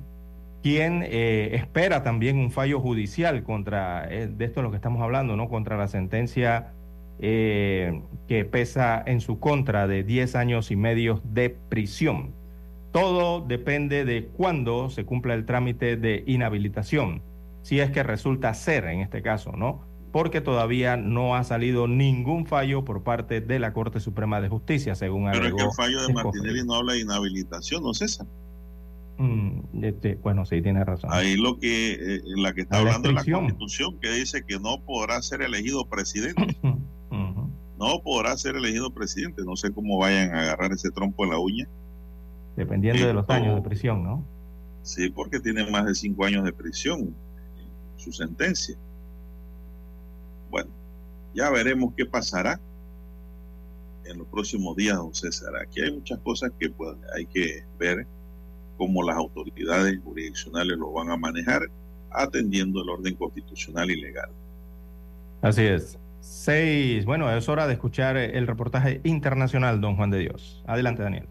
quien eh, espera también un fallo judicial contra, eh, de esto es lo que estamos hablando, ¿no? Contra la sentencia eh, que pesa en su contra de 10 años y medio de prisión. Todo depende de cuándo se cumpla el trámite de inhabilitación, si es que resulta ser en este caso, ¿no? Porque todavía no ha salido ningún fallo por parte de la Corte Suprema de Justicia, según Pero es que el fallo de Martinelli no habla de inhabilitación, ¿no, César? Mm, este, bueno, sí, tiene razón. Ahí lo que, eh, la que está La hablando es la. Constitución, que dice que no podrá ser elegido presidente. No podrá ser elegido presidente. No sé cómo vayan a agarrar ese trompo en la uña. Dependiendo de los años de prisión, ¿no? Sí, porque tiene más de cinco años de prisión su sentencia. Ya veremos qué pasará en los próximos días, don César. Aquí hay muchas cosas que pues, hay que ver cómo las autoridades jurisdiccionales lo van a manejar atendiendo el orden constitucional y legal. Así es. Seis. Bueno, es hora de escuchar el reportaje internacional, don Juan de Dios. Adelante, Daniel.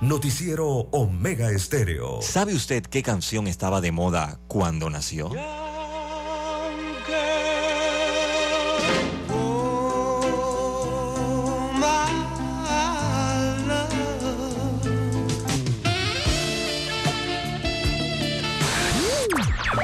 Noticiero Omega Estéreo. ¿Sabe usted qué canción estaba de moda cuando nació?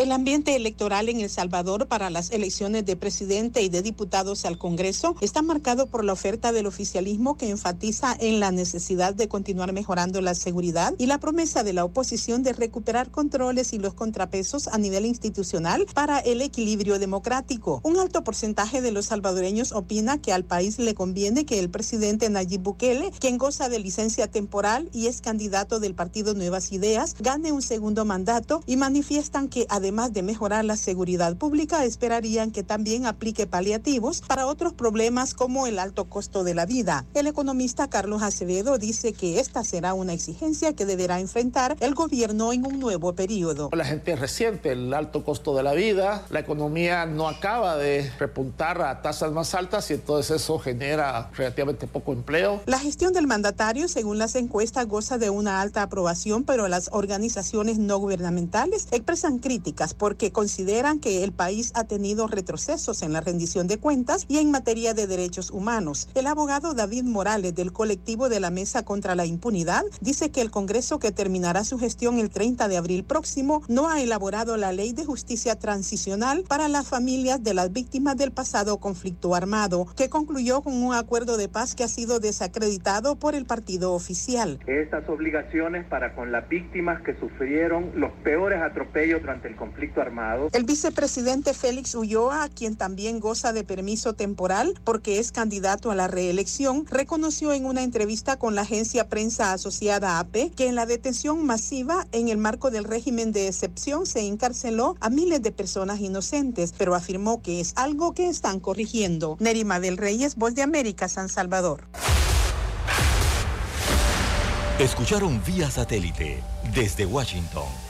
El ambiente electoral en El Salvador para las elecciones de presidente y de diputados al Congreso está marcado por la oferta del oficialismo que enfatiza en la necesidad de continuar mejorando la seguridad y la promesa de la oposición de recuperar controles y los contrapesos a nivel institucional para el equilibrio democrático. Un alto porcentaje de los salvadoreños opina que al país le conviene que el presidente Nayib Bukele, quien goza de licencia temporal y es candidato del partido Nuevas Ideas, gane un segundo mandato y manifiestan que además de mejorar la seguridad pública, esperarían que también aplique paliativos para otros problemas como el alto costo de la vida. El economista Carlos Acevedo dice que esta será una exigencia que deberá enfrentar el gobierno en un nuevo periodo. La gente resiente el alto costo de la vida, la economía no acaba de repuntar a tasas más altas y entonces eso genera relativamente poco empleo. La gestión del mandatario, según las encuestas, goza de una alta aprobación, pero las organizaciones no gubernamentales expresan críticas porque consideran que el país ha tenido retrocesos en la rendición de cuentas y en materia de derechos humanos. El abogado David Morales del colectivo de la Mesa contra la Impunidad dice que el Congreso que terminará su gestión el 30 de abril próximo no ha elaborado la ley de justicia transicional para las familias de las víctimas del pasado conflicto armado, que concluyó con un acuerdo de paz que ha sido desacreditado por el partido oficial. Estas obligaciones para con las víctimas que sufrieron los peores atropellos durante el conflicto armado. El vicepresidente Félix Ulloa, quien también goza de permiso temporal porque es candidato a la reelección, reconoció en una entrevista con la agencia prensa asociada AP que en la detención masiva en el marco del régimen de excepción se encarceló a miles de personas inocentes, pero afirmó que es algo que están corrigiendo. Nerima del Reyes, Voz de América, San Salvador. Escucharon vía satélite desde Washington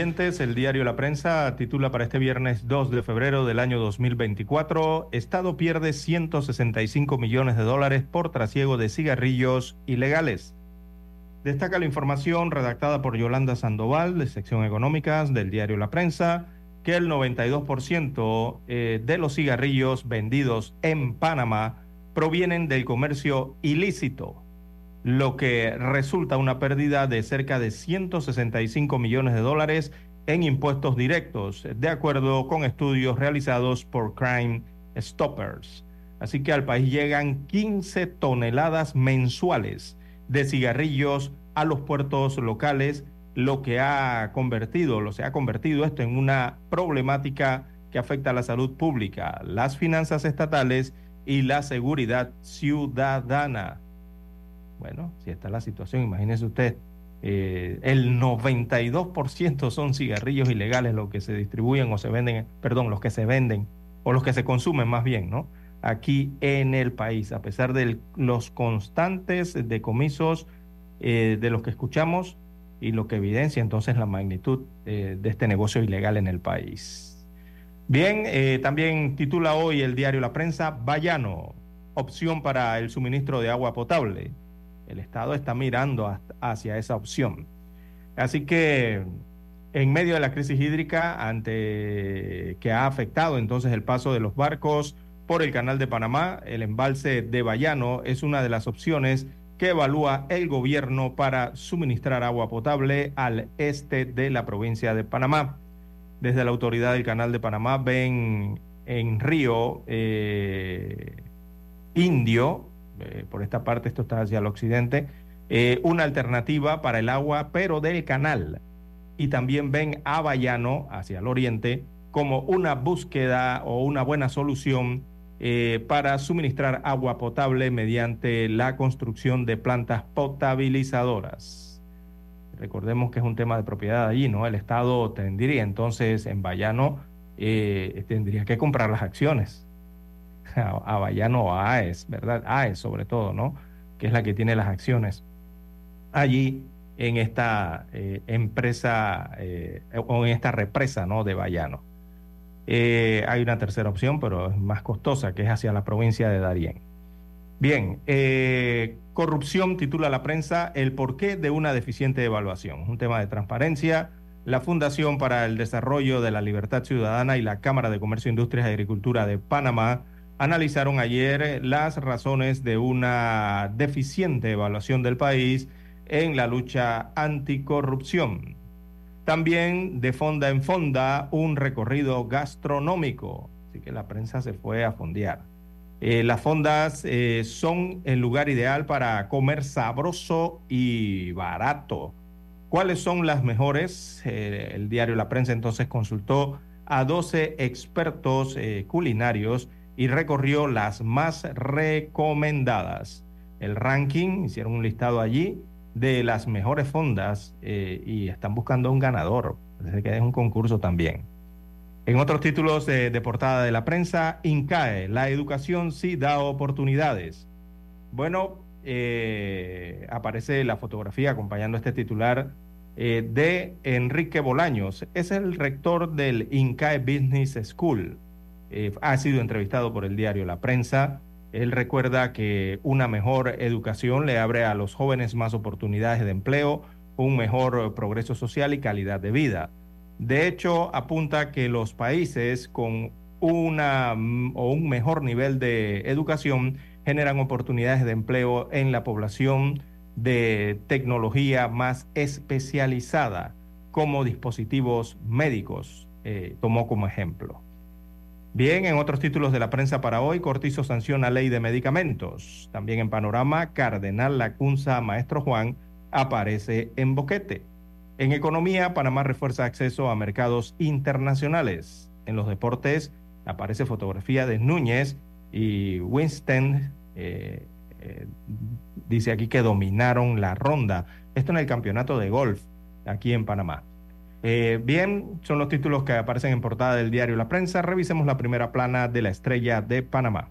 El diario La Prensa titula para este viernes 2 de febrero del año 2024, Estado pierde 165 millones de dólares por trasiego de cigarrillos ilegales. Destaca la información redactada por Yolanda Sandoval, de sección económicas del diario La Prensa, que el 92% eh, de los cigarrillos vendidos en Panamá provienen del comercio ilícito lo que resulta una pérdida de cerca de 165 millones de dólares en impuestos directos, de acuerdo con estudios realizados por Crime Stoppers. Así que al país llegan 15 toneladas mensuales de cigarrillos a los puertos locales, lo que ha convertido, lo se ha convertido esto en una problemática que afecta a la salud pública, las finanzas estatales y la seguridad ciudadana. Bueno, si está la situación, imagínese usted, eh, el 92% son cigarrillos ilegales los que se distribuyen o se venden, perdón, los que se venden o los que se consumen más bien, ¿no? Aquí en el país, a pesar de los constantes decomisos eh, de los que escuchamos y lo que evidencia entonces la magnitud eh, de este negocio ilegal en el país. Bien, eh, también titula hoy el diario La Prensa, Bayano, opción para el suministro de agua potable. El Estado está mirando hacia esa opción. Así que en medio de la crisis hídrica, ante que ha afectado entonces el paso de los barcos por el canal de Panamá, el embalse de Bayano es una de las opciones que evalúa el gobierno para suministrar agua potable al este de la provincia de Panamá desde la autoridad del Canal de Panamá ven en Río eh, Indio, eh, por esta parte esto está hacia el occidente, eh, una alternativa para el agua, pero del canal. Y también ven a Bayano, hacia el oriente, como una búsqueda o una buena solución para suministrar agua potable mediante la construcción de plantas potabilizadoras. Recordemos que es un tema de propiedad allí, ¿no? El Estado tendría entonces en Bayano, eh, tendría que comprar las acciones a, Bayano a AES, ¿verdad? AES sobre todo, ¿no? Que es la que tiene las acciones allí en esta eh, empresa eh, o en esta represa, ¿no? De Bayano. hay una tercera opción, pero es más costosa, que es hacia la provincia de Darién. Bien, eh, corrupción titula la prensa El porqué de una deficiente evaluación. Un tema de transparencia. La Fundación para el Desarrollo de la Libertad Ciudadana y la Cámara de Comercio, Industrias y Agricultura de Panamá analizaron ayer las razones de una deficiente evaluación del país en la lucha anticorrupción. También de fonda en fonda un recorrido gastronómico. Así que la prensa se fue a fondear. Eh, las fondas eh, son el lugar ideal para comer sabroso y barato. ¿Cuáles son las mejores? Eh, el diario La Prensa entonces consultó a 12 expertos culinarios y recorrió las más recomendadas. El ranking, hicieron un listado allí de las mejores fondas y están buscando un ganador. Parece que es un concurso también. En otros títulos de, portada de la prensa, INCAE, la educación sí da oportunidades. Bueno, eh, aparece la fotografía acompañando este titular eh, de Enrique Bolaños. Es el rector del INCAE Business School. Eh, ha sido entrevistado por el diario La Prensa. Él recuerda que una mejor educación le abre a los jóvenes más oportunidades de empleo, un mejor progreso social y calidad de vida. De hecho, apunta que los países con una mm, o un mejor nivel de educación generan oportunidades de empleo en la población de tecnología más especializada, como dispositivos médicos, eh, tomó como ejemplo. Bien, en otros títulos de la prensa para hoy, Cortizo sanciona ley de medicamentos. También en Panorama, Cardenal Lacunza Maestro Juan aparece en boquete. En economía, Panamá refuerza acceso a mercados internacionales. En los deportes aparece fotografía de Núñez y Winston. Eh, eh, dice aquí que dominaron la ronda. Esto en el campeonato de golf aquí en Panamá. Eh, bien, son los títulos que aparecen en portada del diario La Prensa. Revisemos la primera plana de la estrella de Panamá.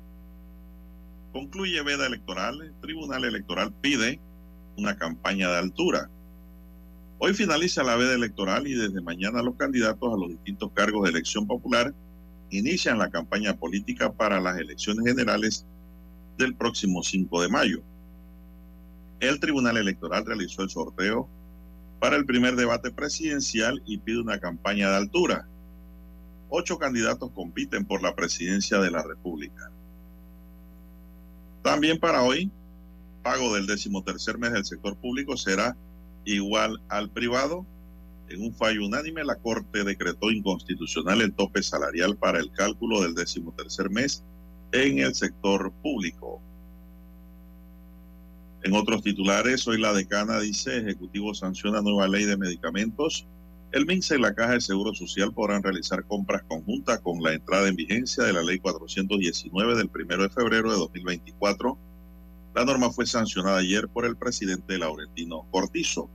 Concluye veda electoral. El Tribunal Electoral pide una campaña de altura. Hoy finaliza la veda electoral y desde mañana los candidatos a los distintos cargos de elección popular inician la campaña política para las elecciones generales del próximo 5 de mayo. El Tribunal Electoral realizó el sorteo para el primer debate presidencial y pide una campaña de altura. Ocho candidatos compiten por la presidencia de la República. También para hoy, pago del decimotercer mes del sector público será igual al privado. En un fallo unánime, la Corte decretó inconstitucional el tope salarial para el cálculo del decimotercer mes en el sector público. En otros titulares, hoy la decana dice, Ejecutivo sanciona nueva ley de medicamentos. El MINSA y la Caja de Seguro Social podrán realizar compras conjuntas con la entrada en vigencia de la ley 419 del 1 de febrero de 2024. La norma fue sancionada ayer por el presidente Laurentino Cortizo.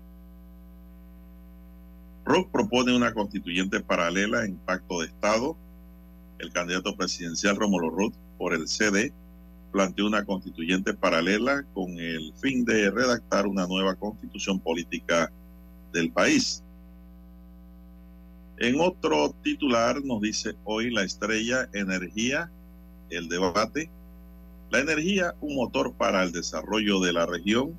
ROC propone una constituyente paralela en pacto de Estado. El candidato presidencial Rómulo Ruth por el CD planteó una constituyente paralela con el fin de redactar una nueva constitución política del país. En otro titular nos dice hoy la estrella energía, el debate. La energía, un motor para el desarrollo de la región.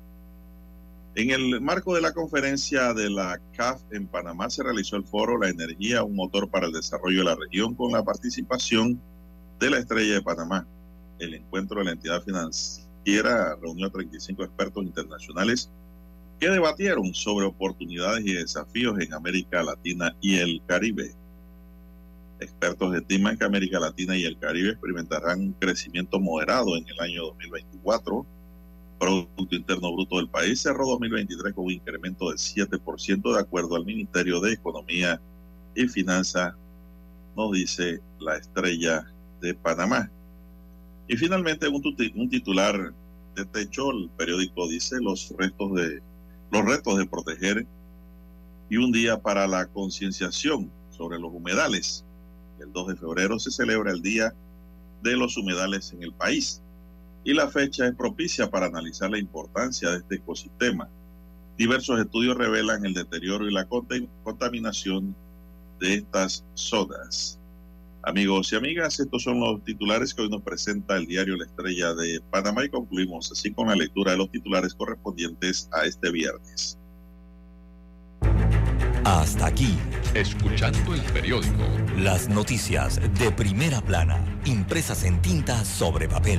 En el marco de la conferencia de la CAF en Panamá se realizó el foro La energía, un motor para el desarrollo de la región con la participación de la estrella de Panamá. El encuentro de la entidad financiera reunió a 35 expertos internacionales que debatieron sobre oportunidades y desafíos en América Latina y el Caribe. Expertos estiman que América Latina y el Caribe experimentarán un crecimiento moderado en el año 2024. Producto Interno Bruto del país cerró 2023 con un incremento del 7% de acuerdo al Ministerio de Economía y Finanzas, nos dice la estrella de Panamá. Y finalmente un, titular de techo, el periódico dice los restos de los retos de proteger y un día para la concienciación sobre los humedales. El 2 de febrero se celebra el Día de los Humedales en el país y la fecha es propicia para analizar la importancia de este ecosistema. Diversos estudios revelan el deterioro y la contaminación de estas zonas. Amigos y amigas, estos son los titulares que hoy nos presenta el diario La Estrella de Panamá y concluimos así con la lectura de los titulares correspondientes a este viernes. Hasta aquí, escuchando el periódico. Las noticias de primera plana, impresas en tinta sobre papel.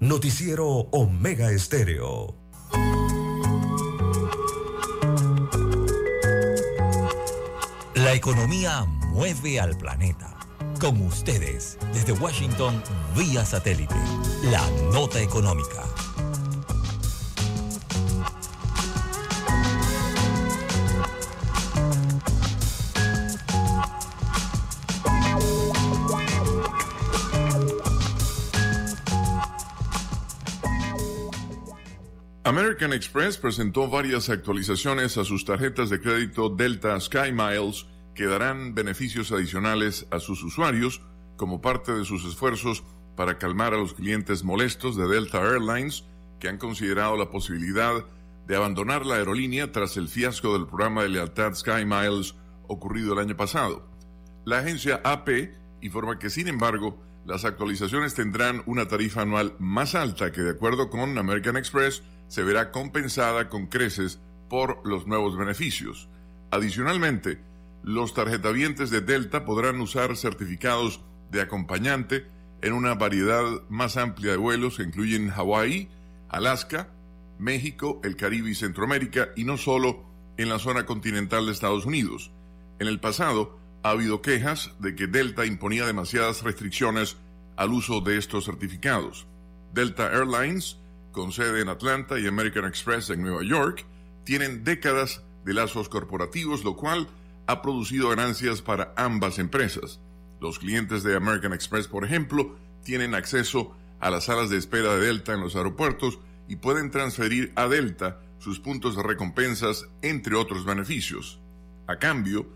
Noticiero Omega Estéreo. La economía mueve al planeta. Con ustedes, desde Washington, vía satélite, la nota económica. American Express presentó varias actualizaciones a sus tarjetas de crédito Delta Sky Miles que darán beneficios adicionales a sus usuarios como parte de sus esfuerzos para calmar a los clientes molestos de Delta Airlines que han considerado la posibilidad de abandonar la aerolínea tras el fiasco del programa de lealtad Sky Miles ocurrido el año pasado. La agencia AP informa que, sin embargo, las actualizaciones tendrán una tarifa anual más alta que, de acuerdo con American Express, se verá compensada con creces por los nuevos beneficios. Adicionalmente, los tarjetavientes de Delta podrán usar certificados de acompañante en una variedad más amplia de vuelos que incluyen Hawái, Alaska, México, el Caribe y Centroamérica, y no solo en la zona continental de Estados Unidos. En el pasado, ha habido quejas de que Delta imponía demasiadas restricciones al uso de estos certificados. Delta Airlines con sede en Atlanta y American Express en Nueva York, tienen décadas de lazos corporativos, lo cual ha producido ganancias para ambas empresas. Los clientes de American Express, por ejemplo, tienen acceso a las salas de espera de Delta en los aeropuertos y pueden transferir a Delta sus puntos de recompensas, entre otros beneficios. A cambio,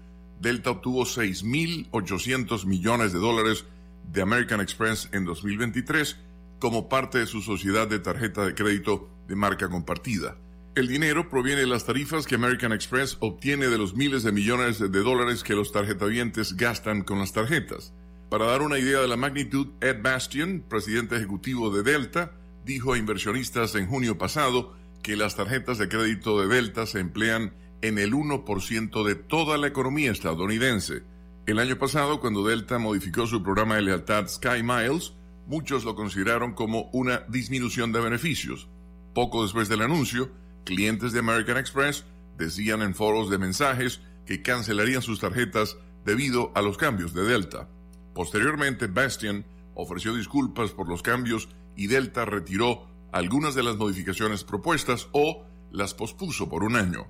Delta obtuvo 6.800 millones de dólares de American Express en 2023 como parte de su sociedad de tarjeta de crédito de marca compartida. El dinero proviene de las tarifas que American Express obtiene de los miles de millones de dólares que los tarjetavientes gastan con las tarjetas. Para dar una idea de la magnitud, Ed Bastian, presidente ejecutivo de Delta, dijo a inversionistas en junio pasado que las tarjetas de crédito de Delta se emplean en el 1% de toda la economía estadounidense. El año pasado, cuando Delta modificó su programa de lealtad Sky Miles, muchos lo consideraron como una disminución de beneficios. Poco después del anuncio, clientes de American Express decían en foros de mensajes que cancelarían sus tarjetas debido a los cambios de Delta. Posteriormente, Bastian ofreció disculpas por los cambios y Delta retiró algunas de las modificaciones propuestas o las pospuso por un año.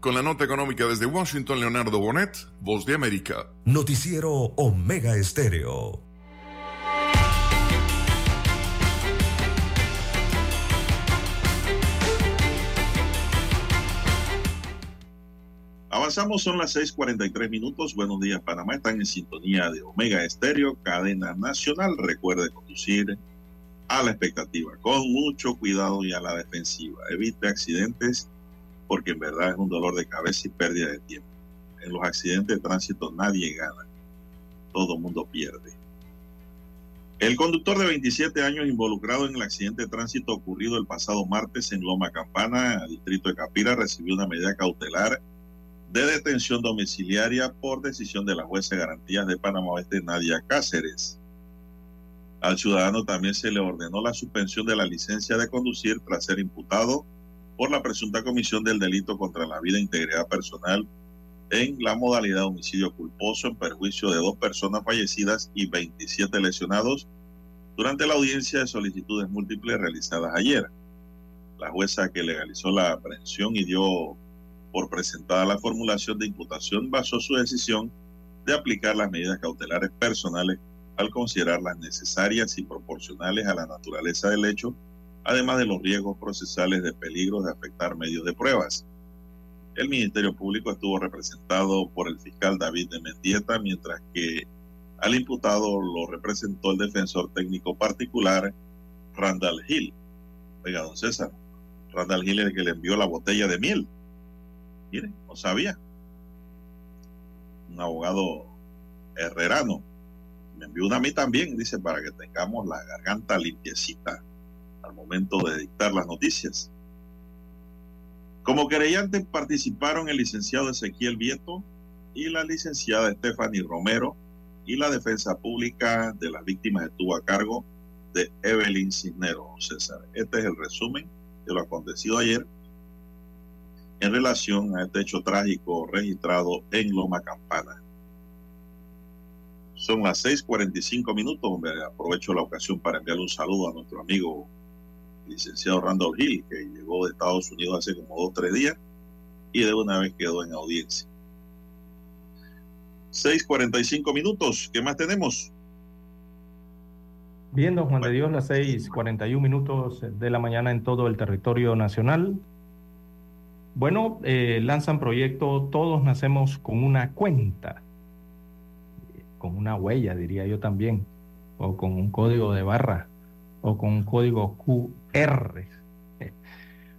Con la nota económica desde Washington, Leonardo Bonet, Voz de América. Noticiero Omega Estéreo. Avanzamos, son las 6:43 minutos. Buenos días, Panamá. Están en sintonía de Omega Estéreo, cadena nacional. Recuerde conducir a la expectativa, con mucho cuidado y a la defensiva. Evite accidentes, porque en verdad es un dolor de cabeza y pérdida de tiempo. En los accidentes de tránsito nadie gana, todo mundo pierde. El conductor de 27 años involucrado en el accidente de tránsito ocurrido el pasado martes en Loma Campana, distrito de Capira, recibió una medida cautelar de detención domiciliaria por decisión de la jueza de garantías de Panamá Oeste, Nadia Cáceres. Al ciudadano también se le ordenó la suspensión de la licencia de conducir tras ser imputado por la presunta comisión del delito contra la vida e integridad personal en la modalidad de homicidio culposo en perjuicio de dos personas fallecidas y 27 lesionados durante la audiencia de solicitudes múltiples realizadas ayer. La jueza que legalizó la aprehensión y dio por presentada la formulación de imputación basó su decisión de aplicar las medidas cautelares personales al considerarlas necesarias y proporcionales a la naturaleza del hecho, además de los riesgos procesales de peligro de afectar medios de pruebas. El Ministerio Público estuvo representado por el fiscal David de Mendieta, mientras que al imputado lo representó el defensor técnico particular Randall Hill. Oiga, don César, Randall Hill es el que le envió la botella de miel. Miren, no sabía. Un abogado herrerano. Me envió una a mí también, dice, para que tengamos la garganta limpiecita al momento de dictar las noticias. Como querellantes participaron el licenciado Ezequiel Vieto y la licenciada Stephanie Romero y la defensa pública de las víctimas estuvo a cargo de Evelyn Cisnero. César, este es el resumen de lo acontecido ayer en relación a este hecho trágico registrado en Loma Campana. Son las 6:45 minutos. Me aprovecho la ocasión para enviarle un saludo a nuestro amigo licenciado Randall Hill, que llegó de Estados Unidos hace como dos o tres días y de una vez quedó en audiencia. 6:45 minutos. ¿Qué más tenemos? Bien, don Juan de Dios, las 6:41 minutos de la mañana en todo el territorio nacional. Bueno, eh, lanzan proyecto Todos Nacemos con una cuenta, con una huella, diría yo también, o con un código de barra, o con un código QR.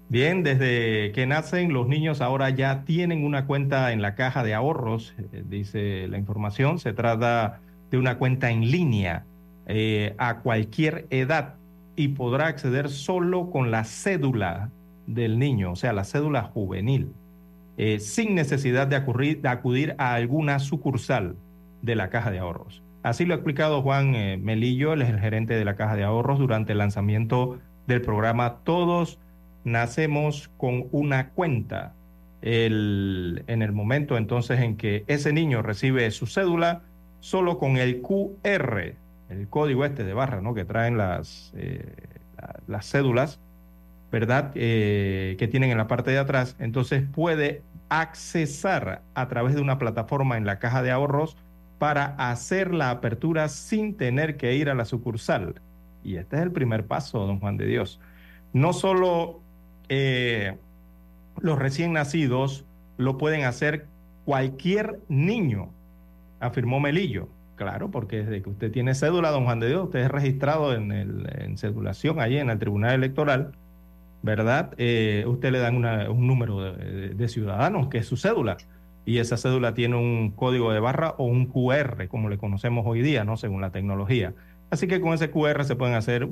Bien, desde que nacen los niños ahora ya tienen una cuenta en la caja de ahorros, eh, dice la información. Se trata de una cuenta en línea eh, a cualquier edad y podrá acceder solo con la cédula del niño, o sea, la cédula juvenil, eh, sin necesidad de acudir, a alguna sucursal de la caja de ahorros. Así lo ha explicado Juan eh, Melillo, él es el gerente de la caja de ahorros, durante el lanzamiento del programa Todos Nacemos con una cuenta. El, en el momento entonces en que ese niño recibe su cédula, solo con el QR, el código este de barra, ¿no? Que traen las, eh, las cédulas, ¿verdad? Eh, que tienen en la parte de atrás, entonces puede accesar a través de una plataforma en la caja de ahorros para hacer la apertura sin tener que ir a la sucursal. Y este es el primer paso, don Juan de Dios. No solo eh, los recién nacidos lo pueden hacer cualquier niño, afirmó Melillo. claro, porque desde que usted tiene cédula, don Juan de Dios, usted es registrado en, el, en cedulación allí en el Tribunal Electoral, ¿verdad? Eh, usted le dan un número de, ciudadanos, que es su cédula, y esa cédula tiene un código de barra o un QR, como le conocemos hoy día, ¿no? Según la tecnología. Así que con ese QR se pueden hacer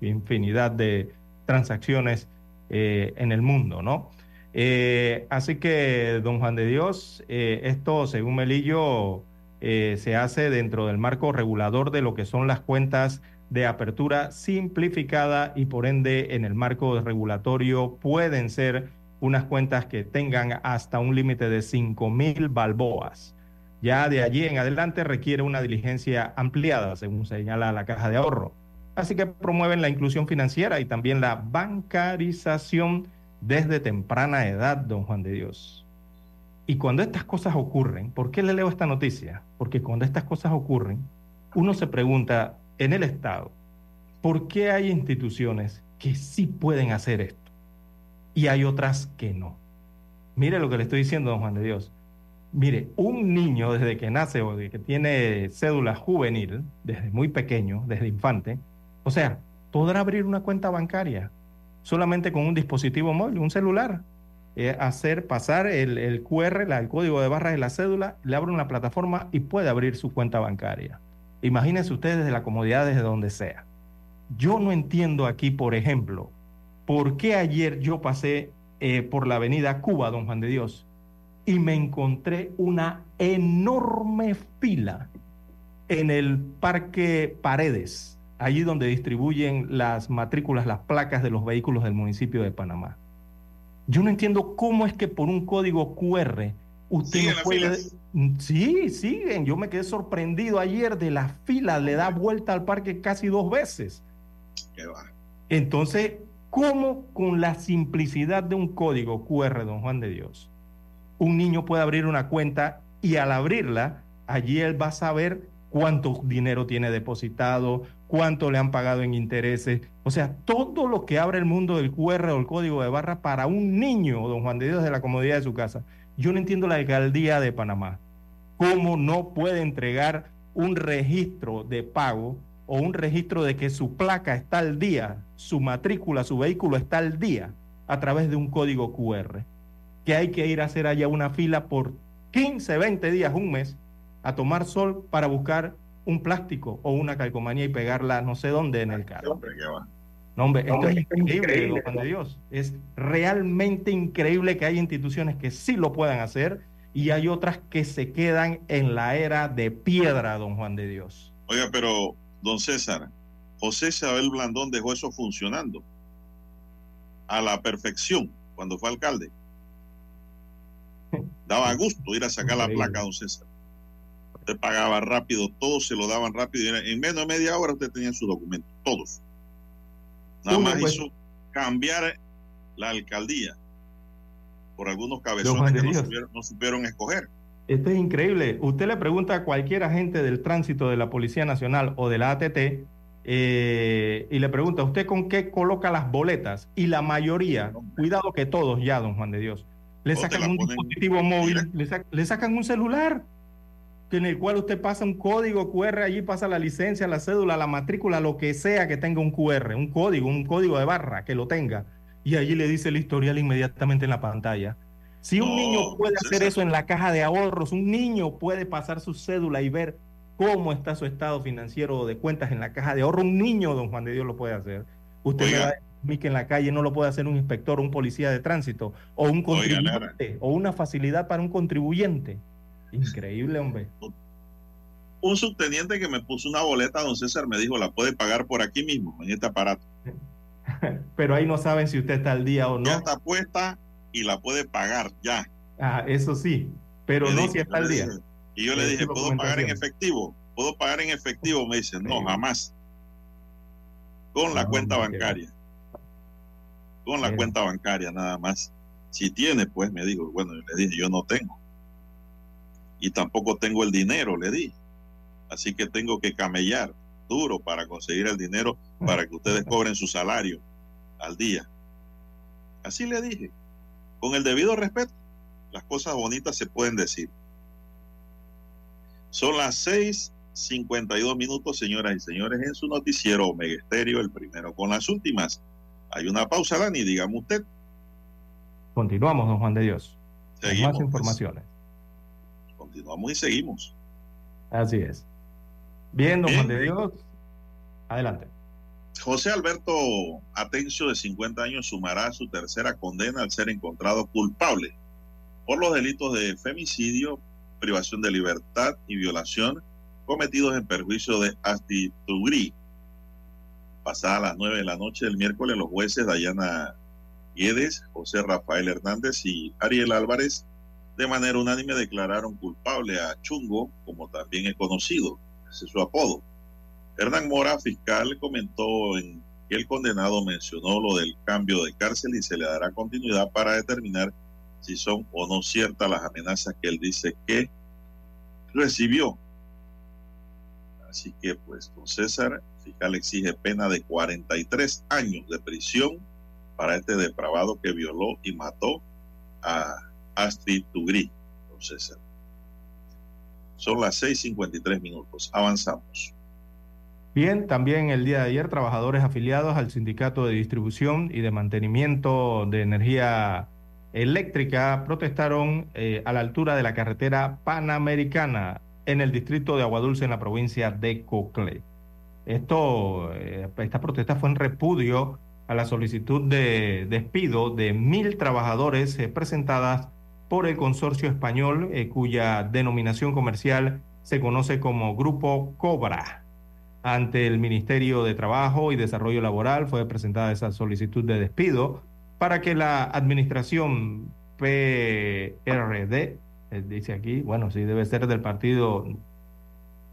infinidad de transacciones eh, en el mundo, ¿no? Eh, así que, don Juan de Dios, esto, según Melillo, se hace dentro del marco regulador de lo que son las cuentas de apertura simplificada y por ende en el marco regulatorio pueden ser unas cuentas que tengan hasta un límite de 5 mil balboas. Ya de allí en adelante requiere una diligencia ampliada, según señala la caja de ahorro. Así que promueven la inclusión financiera y también la bancarización desde temprana edad, don Juan de Dios. Y cuando estas cosas ocurren, ¿por qué le leo esta noticia? Porque cuando estas cosas ocurren, uno se pregunta en el Estado, ¿por qué hay instituciones que sí pueden hacer esto y hay otras que no? Mire lo que le estoy diciendo, don Juan de Dios. Mire, un niño desde que nace o desde que tiene cédula juvenil, desde muy pequeño, desde infante, o sea, podrá abrir una cuenta bancaria solamente con un dispositivo móvil, un celular. Eh, hacer pasar el, QR, el código de barras de la cédula, le abre una plataforma y puede abrir su cuenta bancaria. Imagínense ustedes desde la comodidad desde donde sea. Yo no entiendo aquí, por ejemplo, por qué ayer yo pasé eh, por la avenida Cuba, don Juan de Dios, y me encontré una enorme fila en el Parque Paredes, allí donde distribuyen las matrículas, las placas de los vehículos del municipio de Panamá. Yo no entiendo cómo es que por un código QR usted ¿Siguen no las puede... filas? Sí, siguen. Yo me quedé sorprendido ayer de la fila, le da vuelta al parque casi dos veces. Qué va. Entonces, ¿cómo con la simplicidad de un código QR, don Juan de Dios, un niño puede abrir una cuenta y al abrirla, allí él va a saber cuánto dinero tiene depositado, cuánto le han pagado en intereses, o sea, todo lo que abre el mundo del QR o el código de barra para un niño, don Juan de Dios, de la comodidad de su casa. Yo no entiendo la alcaldía de Panamá, cómo no puede entregar un registro de pago o un registro de que su placa está al día, su matrícula, su vehículo está al día a través de un código QR, que hay que ir a hacer allá una fila por 15, 20 días, un mes, a tomar sol para buscar un plástico o una calcomanía y pegarla no sé dónde en el carro. Hombre, qué va. No, hombre, esto Hombre, es increíble, Juan de Dios. Es realmente increíble que hay instituciones que sí lo puedan hacer y hay otras que se quedan en la era de piedra, don Juan de Dios. Oiga, pero, don César, José Isabel Blandón dejó eso funcionando a la perfección cuando fue alcalde. Daba gusto ir a sacar la placa, don César. Usted pagaba rápido, todos se lo daban rápido. y En menos de media hora usted tenía su documento, todos. Nada más pues- hizo cambiar la alcaldía por algunos cabezones que no supieron, no supieron escoger. Esto es increíble. Usted le pregunta a cualquier agente del tránsito de la Policía Nacional o de la ATT eh, y le pregunta, ¿usted con qué coloca las boletas? Y la mayoría, cuidado que todos ya, don Juan de Dios, le sacan un dispositivo móvil, le sacan un celular en el cual usted pasa un código QR, allí pasa la licencia, la cédula, la matrícula, lo que sea que tenga un QR, un código, un código de barra que lo tenga, y allí le dice el historial inmediatamente en la pantalla. Si un No, niño puede hacer eso en la caja de ahorros, un niño puede pasar su cédula y ver cómo está su estado financiero de cuentas en la caja de ahorro, un niño, don Juan de Dios, lo puede hacer. Usted me Oiga. va a decir que en la calle no lo puede hacer un inspector, un policía de tránsito, o un Oiga, contribuyente, o una facilidad para un contribuyente. Increíble, hombre. Un subteniente que me puso una boleta, don César, me dijo, la puede pagar por aquí mismo, en este aparato. Pero ahí no saben si usted está al día o Ya no. está puesta y la puede pagar ya. Ah, eso sí, pero no dije, si está al día. dije- Y yo le dije, ¿puedo pagar en efectivo? ¿Puedo pagar en efectivo? Me dice, no, jamás. Con la No, cuenta bancaria. Con la cuenta bancaria nada más. Si tiene, pues me dijo, bueno, yo le dije, yo no tengo. Y tampoco tengo el dinero, le dije. Así que tengo que camellar duro para conseguir el dinero para que ustedes cobren su salario al día. Así le dije. Con el debido respeto, las cosas bonitas se pueden decir. Son las 6 52 minutos, señoras y señores, en su noticiero Omega Estéreo, el primero con las últimas. Hay una pausa, Dani, dígame usted. Continuamos, don Juan de Dios. Con Seguimos, más pues. Continuamos y seguimos. Así es. Bien, don Bien, Juan de. Dios. Adelante. José Alberto Atencio, de 50 años, sumará su tercera condena al ser encontrado culpable por los delitos de femicidio, privación de libertad y violación cometidos en perjuicio de Astitugri. Pasada las 9 de la noche del miércoles, los jueces Dayana Guedes, José Rafael Hernández y Ariel Álvarez de manera unánime declararon culpable a Chungo, como también es conocido, ese es su apodo. Hernán Mora, fiscal, comentó en que el condenado mencionó lo del cambio de cárcel y se le dará continuidad para determinar si son o no ciertas las amenazas que él dice que recibió. Así que, pues, don César, fiscal exige pena de 43 años de prisión para este depravado que violó y mató a Astrid Tugri, don César. Son las 6:53 minutos. Avanzamos. Bien, también el día de ayer, trabajadores afiliados al Sindicato de Distribución y de Mantenimiento de Energía Eléctrica protestaron eh, a la altura de la carretera Panamericana en el distrito de Aguadulce, en la provincia de Cocle. Esto, eh, esta protesta fue en repudio a la solicitud de despido de mil trabajadores eh, presentadas por el consorcio español, eh, cuya denominación comercial se conoce como Grupo Cobra. Ante el Ministerio de Trabajo y Desarrollo Laboral fue presentada esa solicitud de despido para que la administración PRD, eh, dice aquí, bueno, sí debe ser del partido,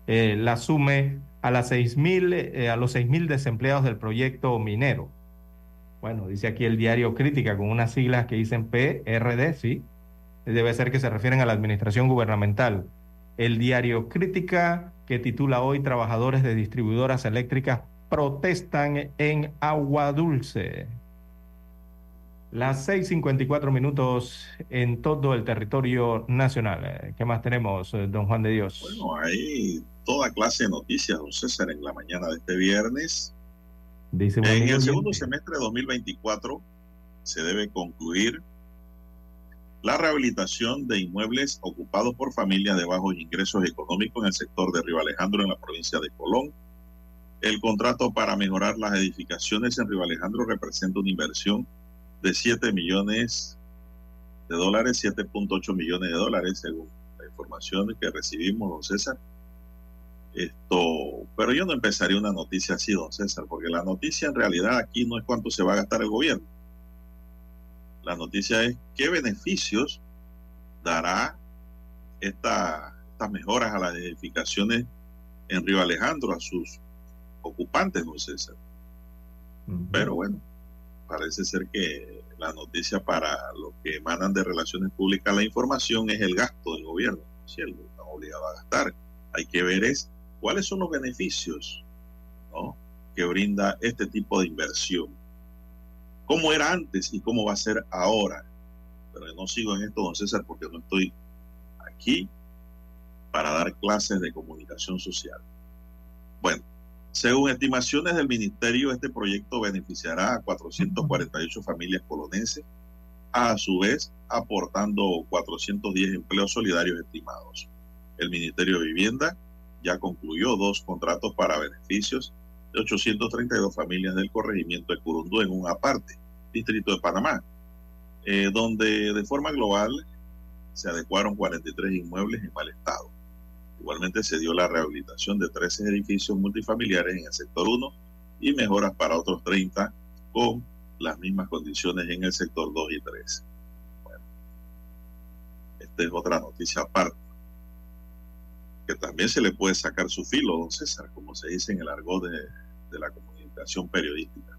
eh, la sume a, las 6.000, eh, a los 6.000 desempleados del proyecto minero. Bueno, dice aquí el diario Crítica con unas siglas que dicen PRD, sí, debe ser que se refieren a la administración gubernamental. El diario Crítica que titula hoy Trabajadores de distribuidoras eléctricas protestan en Agua Dulce. Las 6:54 minutos en todo el territorio nacional. ¿Qué más tenemos, don Juan de Dios? Bueno, hay toda clase de noticias, don César, en la mañana de este viernes. Dice En el segundo semestre de 2024 se debe concluir la rehabilitación de inmuebles ocupados por familias de bajos ingresos económicos en el sector de Río Alejandro, en la provincia de Colón. El contrato para mejorar las edificaciones en Río Alejandro representa una inversión de 7 millones de dólares, 7.8 millones de dólares, según la información que recibimos, don César. Esto, pero yo no empezaría una noticia así, don César, porque la noticia en realidad aquí no es cuánto se va a gastar el gobierno. La noticia es qué beneficios dará esta, estas mejoras a las edificaciones en Río Alejandro a sus ocupantes, don César. Pero bueno, parece ser que la noticia para los que emanan de relaciones públicas la información es el gasto del gobierno. Si él está obligado a gastar, hay que ver es cuáles son los beneficios ¿no? que brinda este tipo de inversión. ¿Cómo era antes y cómo va a ser ahora? Pero no sigo en esto, don César, porque no estoy aquí para dar clases de comunicación social. Bueno, según estimaciones del ministerio, este proyecto beneficiará a 448 familias polonenses, a su vez aportando 410 empleos solidarios estimados. El Ministerio de Vivienda ya concluyó dos contratos para beneficios de 832 familias del corregimiento de Curundú en un aparte, distrito de Panamá, eh, donde de forma global se adecuaron 43 inmuebles en mal estado. Igualmente se dio la rehabilitación de 13 edificios multifamiliares en el sector 1 y mejoras para otros 30 con las mismas condiciones en el sector 2 y 3. Bueno, esta es otra noticia aparte, que también se le puede sacar su filo, don César, como se dice en el argot de, de la comunicación periodística.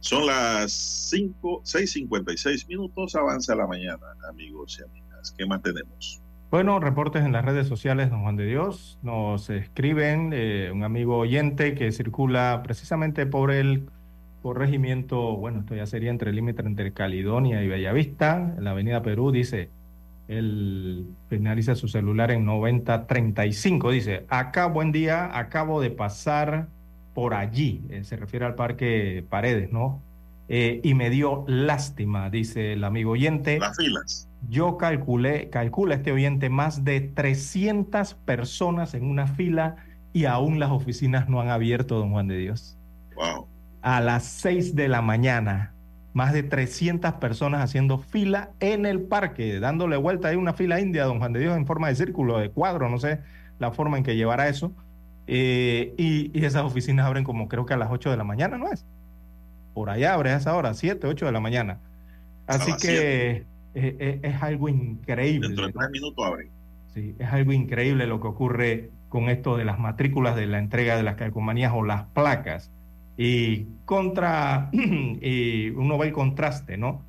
Son las 5, 6.56 minutos, avanza la mañana, amigos y amigas. ¿Qué más tenemos? Bueno, reportes en las redes sociales, don Juan de Dios. Nos escriben eh, un amigo oyente que circula precisamente por el corregimiento, bueno, esto ya sería entre el límite entre Caledonia y Bellavista, en la avenida Perú, dice, Él finaliza su celular en 9035. Dice, acá buen día, acabo de pasar por allí. Eh, se refiere al parque Paredes, ¿no? Eh, y me dio lástima, dice el amigo oyente. Las filas. Yo calculé, calcula este oyente, más de 300 personas en una fila y aún las oficinas no han abierto, don Juan de Dios. Wow. A las 6 de la mañana, más de 300 personas haciendo fila en el parque, dándole vuelta. Hay una fila india, don Juan de Dios, en forma de círculo, de cuadro, no sé la forma en que llevará eso. Eh, y, y esas oficinas abren como creo que a las 8 de la mañana, ¿no es? Por allá abre a esa hora, 7, 8 de la mañana. Así que eh, eh, es algo increíble. Dentro de tres minutos abre. Sí, es algo increíble lo que ocurre con esto de las matrículas de la entrega de las calcomanías o las placas. Y contra, y uno ve el contraste, ¿no?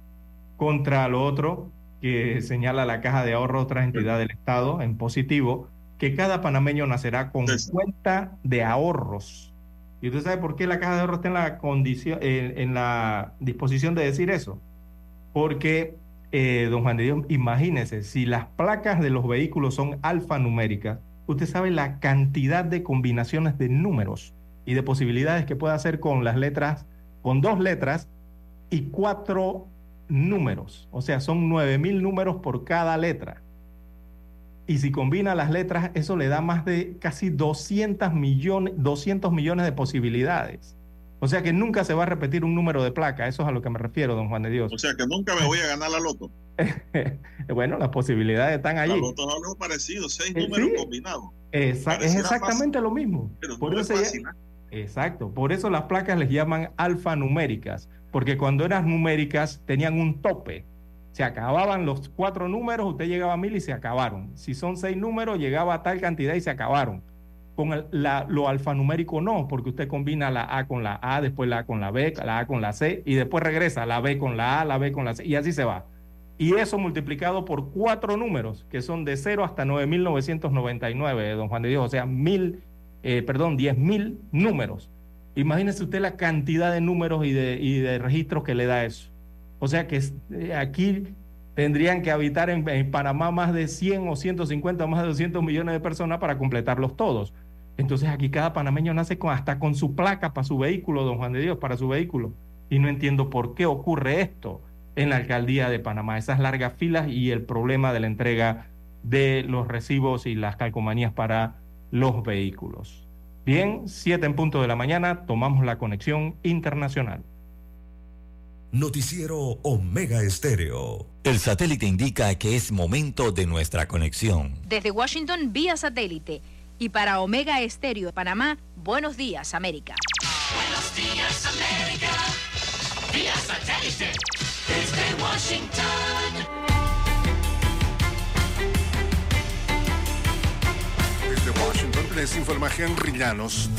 Contra lo otro que señala la Caja de Ahorro, otra entidad del Estado, en positivo, que cada panameño nacerá con cuenta de ahorros. ¿Y usted sabe por qué la Caja de Ahorro está en la, condición, en, en la disposición de decir eso? Porque, eh, don Juan de Dios, imagínese, si las placas de los vehículos son alfanuméricas, usted sabe la cantidad de combinaciones de números y de posibilidades que puede hacer con las letras, con dos letras y cuatro números. O sea, son nueve mil números por cada letra. Y si combina las letras, eso le da más de casi 200 millones, 200 millones de posibilidades. O sea que nunca se va a repetir un número de placa. Eso es a lo que me refiero, don Juan de Dios. O sea que nunca me voy a ganar la loto. bueno, las posibilidades están La allí. loto es algo parecido, seis Eh, números sí. combinados. Esa- es exactamente lo mismo. Pero Por no eso es llama- Exacto. Por eso las placas les llaman alfanuméricas. Porque cuando eran numéricas tenían un tope. Se acababan los cuatro números, usted llegaba a mil y se acabaron. Si son seis números, llegaba a tal cantidad y se acabaron. Con lo alfanumérico no, porque usted combina la A con la A, después la A con la B, la A con la C, y después regresa la B con la A, la B con la C, y así se va. Y eso multiplicado por cuatro números, que son de 0 hasta 9.999, don Juan de Dios, o sea, mil, eh, perdón, 10.000 números. Imagínese usted la cantidad de números y de, y de registros que le da eso. O sea que eh, aquí tendrían que habitar en, Panamá más de 100 o 150 o más de 200 millones de personas para completarlos todos. Entonces aquí cada panameño nace con, hasta con su placa para su vehículo, don Juan de Dios, para su vehículo. Y no entiendo por qué ocurre esto en la alcaldía de Panamá, esas largas filas y el problema de la entrega de los recibos y las calcomanías para los vehículos. Bien, 7 en punto de la mañana, tomamos la conexión internacional. Noticiero Omega Estéreo. El satélite indica que es momento de nuestra conexión. Desde Washington vía satélite y para Omega Estéreo de Panamá, buenos días América. Buenos días, América. Vía satélite. Desde Washington. Washington les informa Henry Llanos.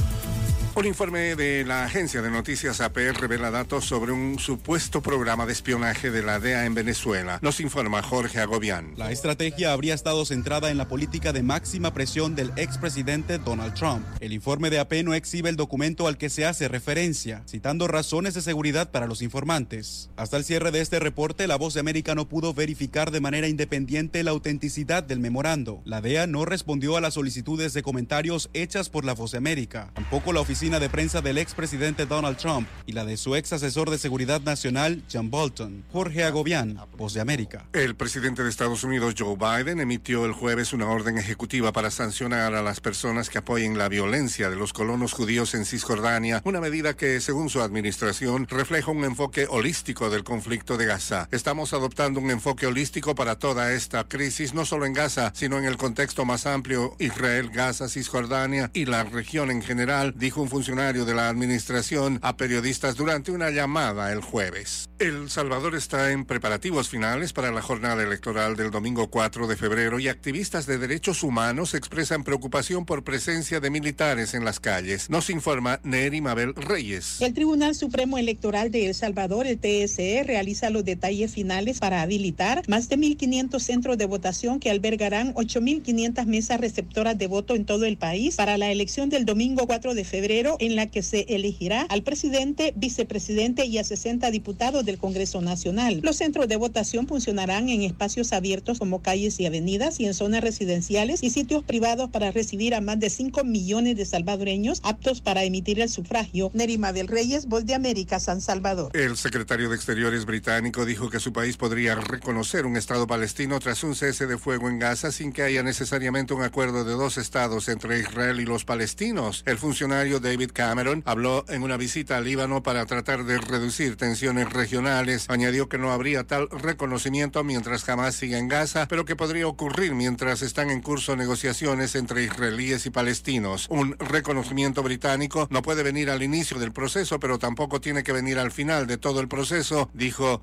Un informe de la agencia de noticias AP revela datos sobre un supuesto programa de espionaje de la DEA en Venezuela. Nos informa Jorge Agobián. La estrategia habría estado centrada en la política de máxima presión del expresidente Donald Trump. El informe de AP no exhibe el documento al que se hace referencia, citando razones de seguridad para los informantes. Hasta el cierre de este reporte, la voz de América no pudo verificar de manera independiente la autenticidad del memorando. La DEA no respondió a las solicitudes de comentarios hechas por la voz de América. Tampoco la oficina de prensa del expresidente Donald Trump y la de su ex asesor de seguridad nacional, John Bolton. Jorge Agobián, voz de América. El presidente de Estados Unidos, Joe Biden, emitió el jueves una orden ejecutiva para sancionar a las personas que apoyen la violencia de los colonos judíos en Cisjordania, una medida que, según su administración, refleja un enfoque holístico del conflicto de Gaza. Estamos adoptando un enfoque holístico para toda esta crisis, no solo en Gaza, sino en el contexto más amplio, Israel, Gaza, Cisjordania y la región en general, dijo un funcionario de la administración a periodistas durante una llamada el jueves. El Salvador está en preparativos finales para la jornada electoral del domingo 4 de febrero y activistas de derechos humanos expresan preocupación por presencia de militares en las calles. Nos informa Neri Mabel Reyes. El Tribunal Supremo Electoral de El Salvador, el TSE, realiza los detalles finales para habilitar más de 1.500 centros de votación que albergarán 8.500 mesas receptoras de voto en todo el país para la elección del domingo 4 de febrero febrero en la que se elegirá al presidente, vicepresidente y a 60 diputados del Congreso Nacional. Los centros de votación funcionarán en espacios abiertos como calles y avenidas y en zonas residenciales y sitios privados para recibir a más de 5 millones de salvadoreños aptos para emitir el sufragio. Nerima del Reyes, Voz de América, San Salvador. El secretario de Exteriores británico dijo que su país podría reconocer un Estado palestino tras un cese de fuego en Gaza sin que haya necesariamente un acuerdo de dos estados entre Israel y los palestinos. El funcionario David Cameron habló en una visita al Líbano para tratar de reducir tensiones regionales. Añadió que no habría tal reconocimiento mientras jamás siga en Gaza, pero que podría ocurrir mientras están en curso negociaciones entre israelíes y palestinos. Un reconocimiento británico no puede venir al inicio del proceso, pero tampoco tiene que venir al final de todo el proceso, dijo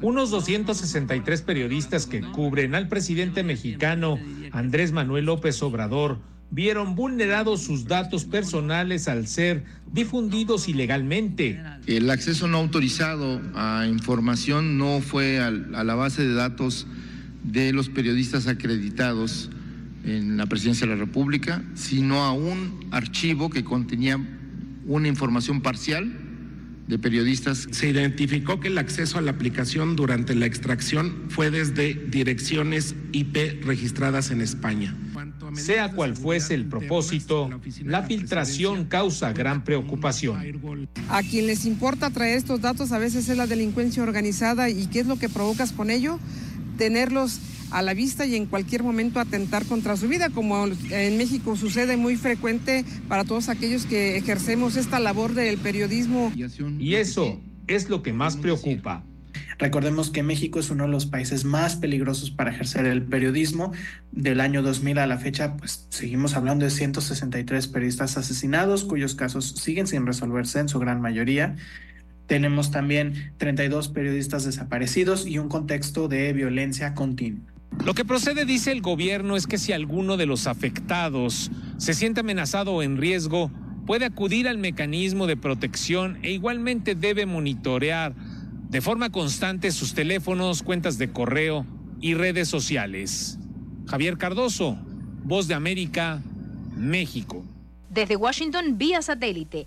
Unos 263 periodistas que cubren al presidente mexicano Andrés Manuel López Obrador vieron vulnerados sus datos personales al ser difundidos ilegalmente. El acceso no autorizado a información no fue a la base de datos de los periodistas acreditados en la presidencia de la República, sino a un archivo que contenía una información parcial de periodistas. Se identificó que el acceso a la aplicación durante la extracción fue desde direcciones IP registradas en España. Sea cual fuese el propósito, la filtración causa gran preocupación. A quien les importa traer estos datos a veces es la delincuencia organizada y qué es lo que provocas con ello, tenerlos a la vista y en cualquier momento atentar contra su vida, como en México sucede muy frecuente para todos aquellos que ejercemos esta labor del periodismo. Y eso es lo que más preocupa. Recordemos que México es uno de los países más peligrosos para ejercer el periodismo. Del año 2000 a la fecha, pues seguimos hablando de 163 periodistas asesinados, cuyos casos siguen sin resolverse en su gran mayoría. Tenemos también 32 periodistas desaparecidos y un contexto de violencia continua. Lo que procede, dice el gobierno, es que si alguno de los afectados se siente amenazado o en riesgo, puede acudir al mecanismo de protección e igualmente debe monitorear de forma constante sus teléfonos, cuentas de correo y redes sociales. Javier Cardoso, Voz de América, México. Desde Washington vía satélite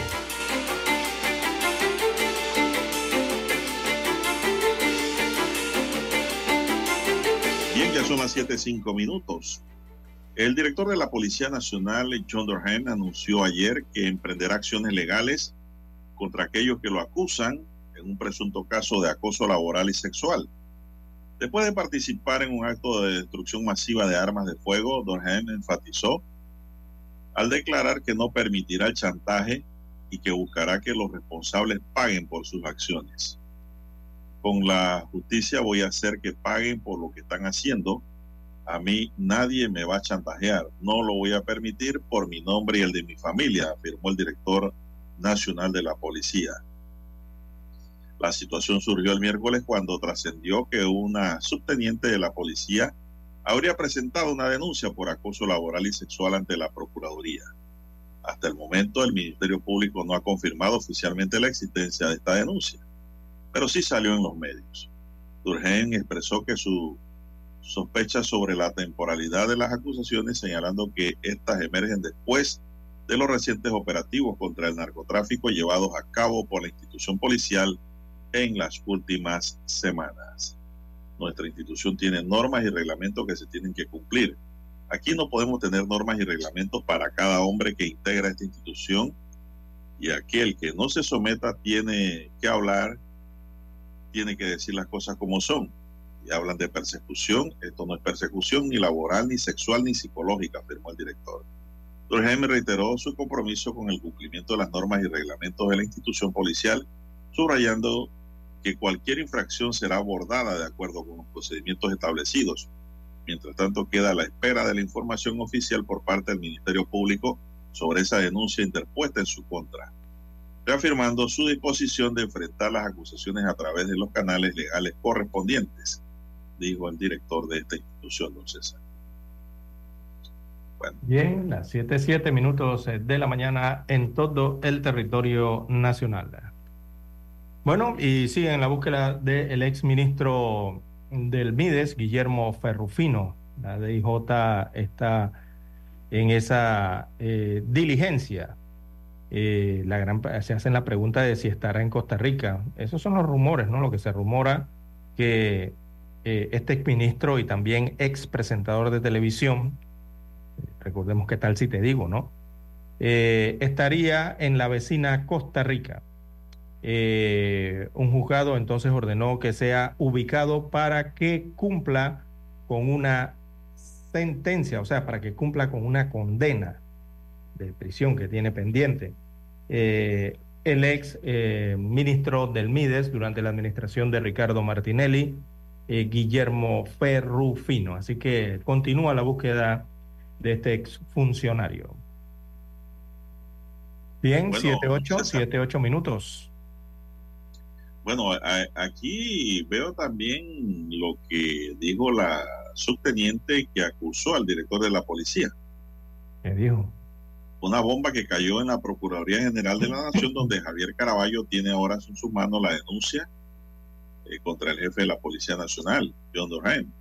Bien, ya son las 7.05 minutos. El director de la Policía Nacional, John Durham, anunció ayer que emprenderá acciones legales contra aquellos que lo acusan en un presunto caso de acoso laboral y sexual. Después de participar en un acto de destrucción masiva de armas de fuego, Durham enfatizó al declarar que no permitirá el chantaje y que buscará que los responsables paguen por sus acciones. Con la justicia voy a hacer que paguen por lo que están haciendo. A mí nadie me va a chantajear. No lo voy a permitir por mi nombre y el de mi familia, afirmó el director nacional de la policía. La situación surgió el miércoles cuando trascendió que una subteniente de la policía habría presentado una denuncia por acoso laboral y sexual ante la Procuraduría. Hasta el momento, el Ministerio Público no ha confirmado oficialmente la existencia de esta denuncia, pero sí salió en los medios. Durgen expresó que su sospecha sobre la temporalidad de las acusaciones, señalando que estas emergen después de los recientes operativos contra el narcotráfico llevados a cabo por la institución policial en las últimas semanas. Nuestra institución tiene normas y reglamentos que se tienen que cumplir. Aquí no podemos tener normas y reglamentos para cada hombre que integra esta institución Y aquel que no se someta tiene que hablar, tiene que decir las cosas como son. Y hablan de persecución. Esto no es persecución ni laboral, ni sexual, ni psicológica, afirmó el director. Dr. Jaime reiteró su compromiso con el cumplimiento de las normas y reglamentos de la institución policial, subrayando que cualquier infracción será abordada de acuerdo con los procedimientos establecidos. Mientras tanto, queda a la espera de la información oficial por parte del Ministerio Público sobre esa denuncia interpuesta en su contra, reafirmando su disposición de enfrentar las acusaciones a través de los canales legales correspondientes, dijo el director de esta institución, don César. Bien, las 7, 7 minutos de la mañana en todo el territorio nacional. Bueno, y sigue en la búsqueda del ex ministro del Mides, Guillermo Ferrufino. La DIJ está en esa eh, diligencia. Eh, se hacen la pregunta de si estará en Costa Rica. Esos son los rumores, ¿no? Lo que se rumora que eh, este ex ministro y también ex presentador de televisión, recordemos qué tal si te digo, ¿no? estaría en la vecina Costa Rica. Eh, un juzgado entonces ordenó que sea ubicado para que cumpla con una sentencia, o sea, para que cumpla con una condena de prisión que tiene pendiente. Eh, el ex eh, ministro del Mides durante la administración de Ricardo Martinelli, Guillermo Ferrufino. Así que continúa la búsqueda de este ex funcionario. Bien, 7, 8, minutos. Bueno, aquí veo también lo que dijo la subteniente que acusó al director de la policía. ¿Qué dijo? Una bomba que cayó en la Procuraduría General de la Nación, donde Javier Caraballo tiene ahora en sus manos la denuncia eh, contra el jefe de la Policía Nacional, John Durham.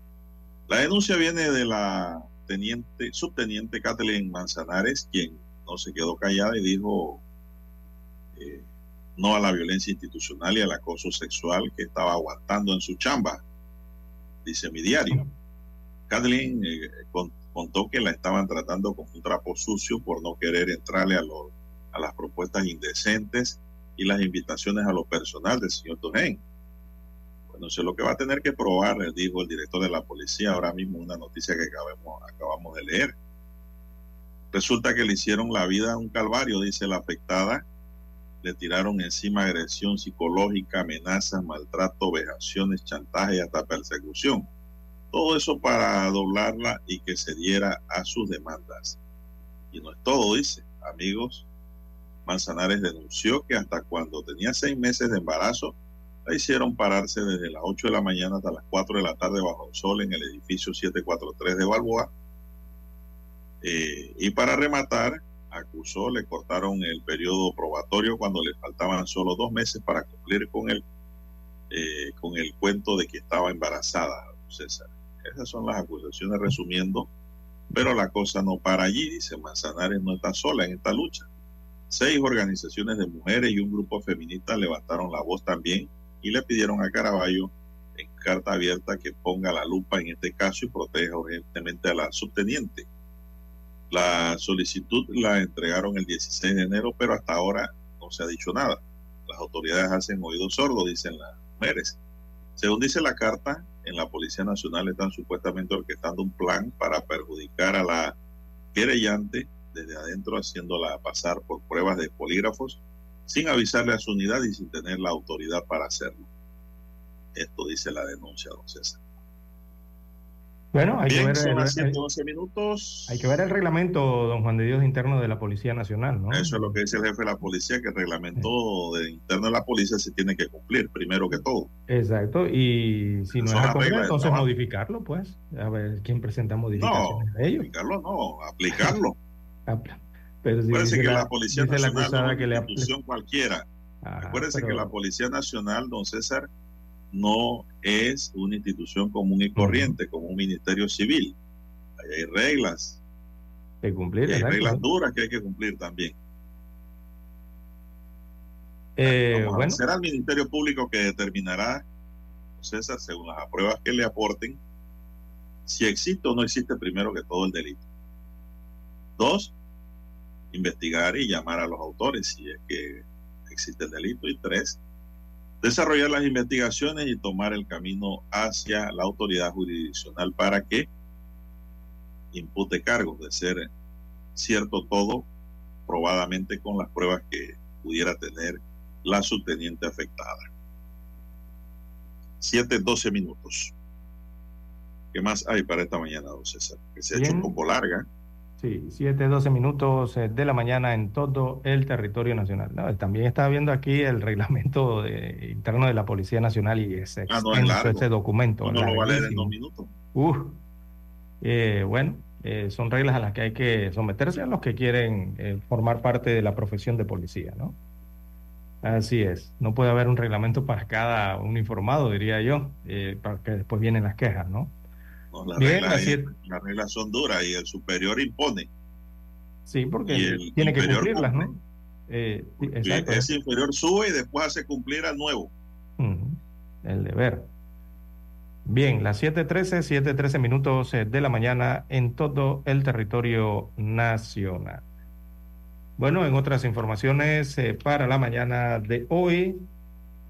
La denuncia viene de la teniente, subteniente Kathleen Manzanares, quien no se quedó callada y dijo eh, no a la violencia institucional y al acoso sexual que estaba aguantando en su chamba, dice mi diario. Kathleen eh, contó que la estaban tratando con un trapo sucio por no querer entrarle a, a las propuestas indecentes y las invitaciones a lo personal del señor Tojen. Bueno, eso es lo que va a tener que probar, dijo el director de la policía ahora mismo, una noticia que acabamos de leer. Resulta que le hicieron la vida a un calvario, dice la afectada, le tiraron encima agresión psicológica, amenazas, maltrato, vejaciones, chantaje y hasta persecución. Todo eso para doblarla y que se diera a sus demandas. Y no es todo, dice. Amigos, Manzanares denunció que hasta cuando tenía seis meses de embarazo, la hicieron pararse desde las 8 de la mañana hasta las 4 de la tarde bajo el sol en el edificio 743 de Balboa. Eh, y para rematar, acusó le cortaron el periodo probatorio cuando le faltaban solo dos meses para cumplir con el, eh, con el cuento de que estaba embarazada, César. Esas son las acusaciones resumiendo, pero la cosa no para allí, dice Manzanares no está sola en esta lucha. Seis organizaciones de mujeres y un grupo feminista levantaron la voz también y le pidieron a Caraballo en carta abierta que ponga la lupa en este caso y proteja urgentemente a la subteniente. La solicitud la entregaron el 16 de enero, pero hasta ahora no se ha dicho nada. Las autoridades hacen oídos sordos, dicen las mujeres. Según dice la carta, en la Policía Nacional están supuestamente orquestando un plan para perjudicar a la querellante desde adentro, haciéndola pasar por pruebas de polígrafos sin avisarle a su unidad y sin tener la autoridad para hacerlo. Esto dice la denuncia, don César. Bueno, hay, que ver el, minutos. hay que ver el reglamento, don Juan de Dios, interno de la Policía Nacional, ¿no? Eso es lo que dice el jefe de la policía, que el reglamento de interno de la policía se tiene que cumplir, primero que todo. Exacto, y si no es cumplir, entonces modificarlo, pues. A ver quién presenta modificaciones no, Modificarlo no, aplicarlo. pero si Acuérdense que la, la Policía Nacional la no que institución cualquiera. Ah, Acuérdense pero... que la Policía Nacional, don César, no es una institución común y corriente, como un ministerio civil. Ahí hay reglas. De cumplir. Y hay reglas duras que hay que cumplir también. Eh, bueno, será el Ministerio Público que determinará, César, según las pruebas que le aporten, si existe o no existe primero que todo el delito. Dos, investigar y llamar a los autores si es que existe el delito. Y tres, desarrollar las investigaciones y tomar el camino hacia la autoridad jurisdiccional para que impute cargos de ser cierto todo probadamente con las pruebas que pudiera tener la subteniente afectada. 7, 12 minutos. ¿Qué más hay para esta mañana, don César? Que se ha hecho un poco larga. Sí, 7, 12 minutos eh, de la mañana en todo el territorio nacional. No, también estaba viendo aquí el reglamento de- interno de la Policía Nacional y es Ah, no, ese documento. Uno lo va a leer en larguísimo. dos minutos. Uf. Eh, bueno, eh, son reglas a las que hay que someterse a los que quieren eh, formar parte de la profesión de policía, ¿no? Así es. No puede haber un reglamento para cada uniformado, diría yo, para que después vienen las quejas, ¿no? No, las, Bien, reglas, las reglas son duras y el superior impone. Sí, porque el tiene que cumplirlas, cumple. ¿no? Eh, exacto. ese inferior sube y después hace cumplir al nuevo. El deber. Bien, las 7:13, 7:13 minutos eh, de la mañana en todo el territorio nacional. Bueno, en otras informaciones eh, para la mañana de hoy,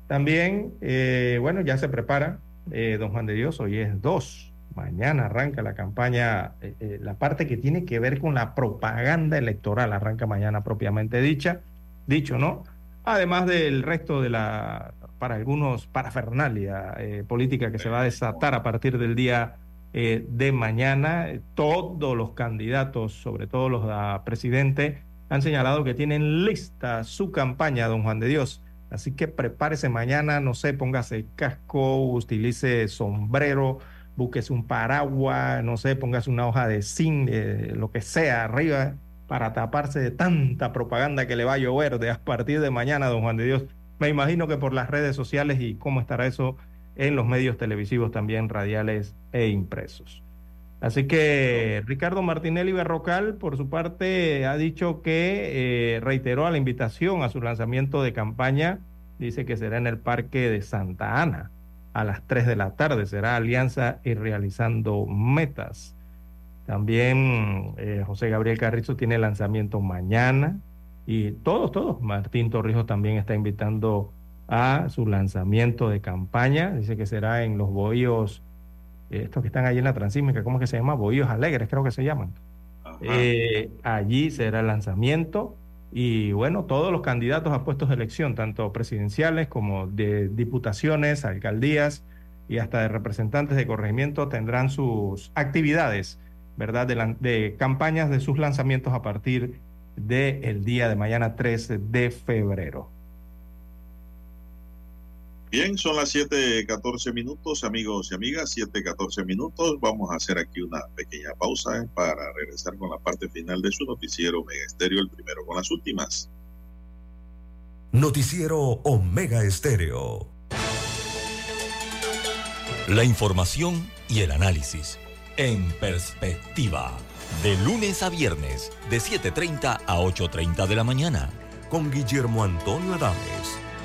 también, eh, bueno, ya se prepara, eh, don Juan de Dios, hoy es 2. Mañana arranca la campaña, eh, eh, la parte que tiene que ver con la propaganda electoral, arranca mañana propiamente dicha, dicho, ¿no? Además del resto de la, para algunos, parafernalia eh, política que se va a desatar a partir del día eh, de mañana. Todos los candidatos, sobre todo los a presidente, han señalado que tienen lista su campaña, don Juan de Dios. Así que prepárese mañana, no sé, póngase casco, utilice sombrero, búsquese un paraguas, no sé, póngase una hoja de zinc, eh, lo que sea arriba, para taparse de tanta propaganda que le va a llover de a partir de mañana, don Juan de Dios. Me imagino que por las redes sociales y cómo estará eso en los medios televisivos también, radiales e impresos. Así que Ricardo Martinelli Berrocal, por su parte, ha dicho que eh, reiteró a la invitación a su lanzamiento de campaña. Dice que será en el Parque de Santa Ana a las 3 de la tarde. Será Alianza y realizando metas. También eh, José Gabriel Carrizo tiene lanzamiento mañana. Y todos, todos. Martín Torrijos también está invitando a su lanzamiento de campaña. Dice que será en los bohíos, eh, estos que están allí en la Transísmica, ¿cómo es que se llama? Bohíos Alegres, creo que se llaman. Eh, allí será el lanzamiento. Y bueno, todos los candidatos a puestos de elección, tanto presidenciales como de diputaciones, alcaldías y hasta de representantes de corregimiento, tendrán sus actividades, ¿verdad? De, lan- de campañas de sus lanzamientos a partir del día de mañana 13 de febrero. Bien, son las 7:14 minutos, amigos y amigas, 7:14 minutos. Vamos a hacer aquí una pequeña pausa para regresar con la parte final de su noticiero Mega Estéreo, el primero con las últimas. Noticiero Omega Estéreo. La información y el análisis en perspectiva. De lunes a viernes, de 7.30 a 8.30 de la mañana. Con Guillermo Antonio Adames,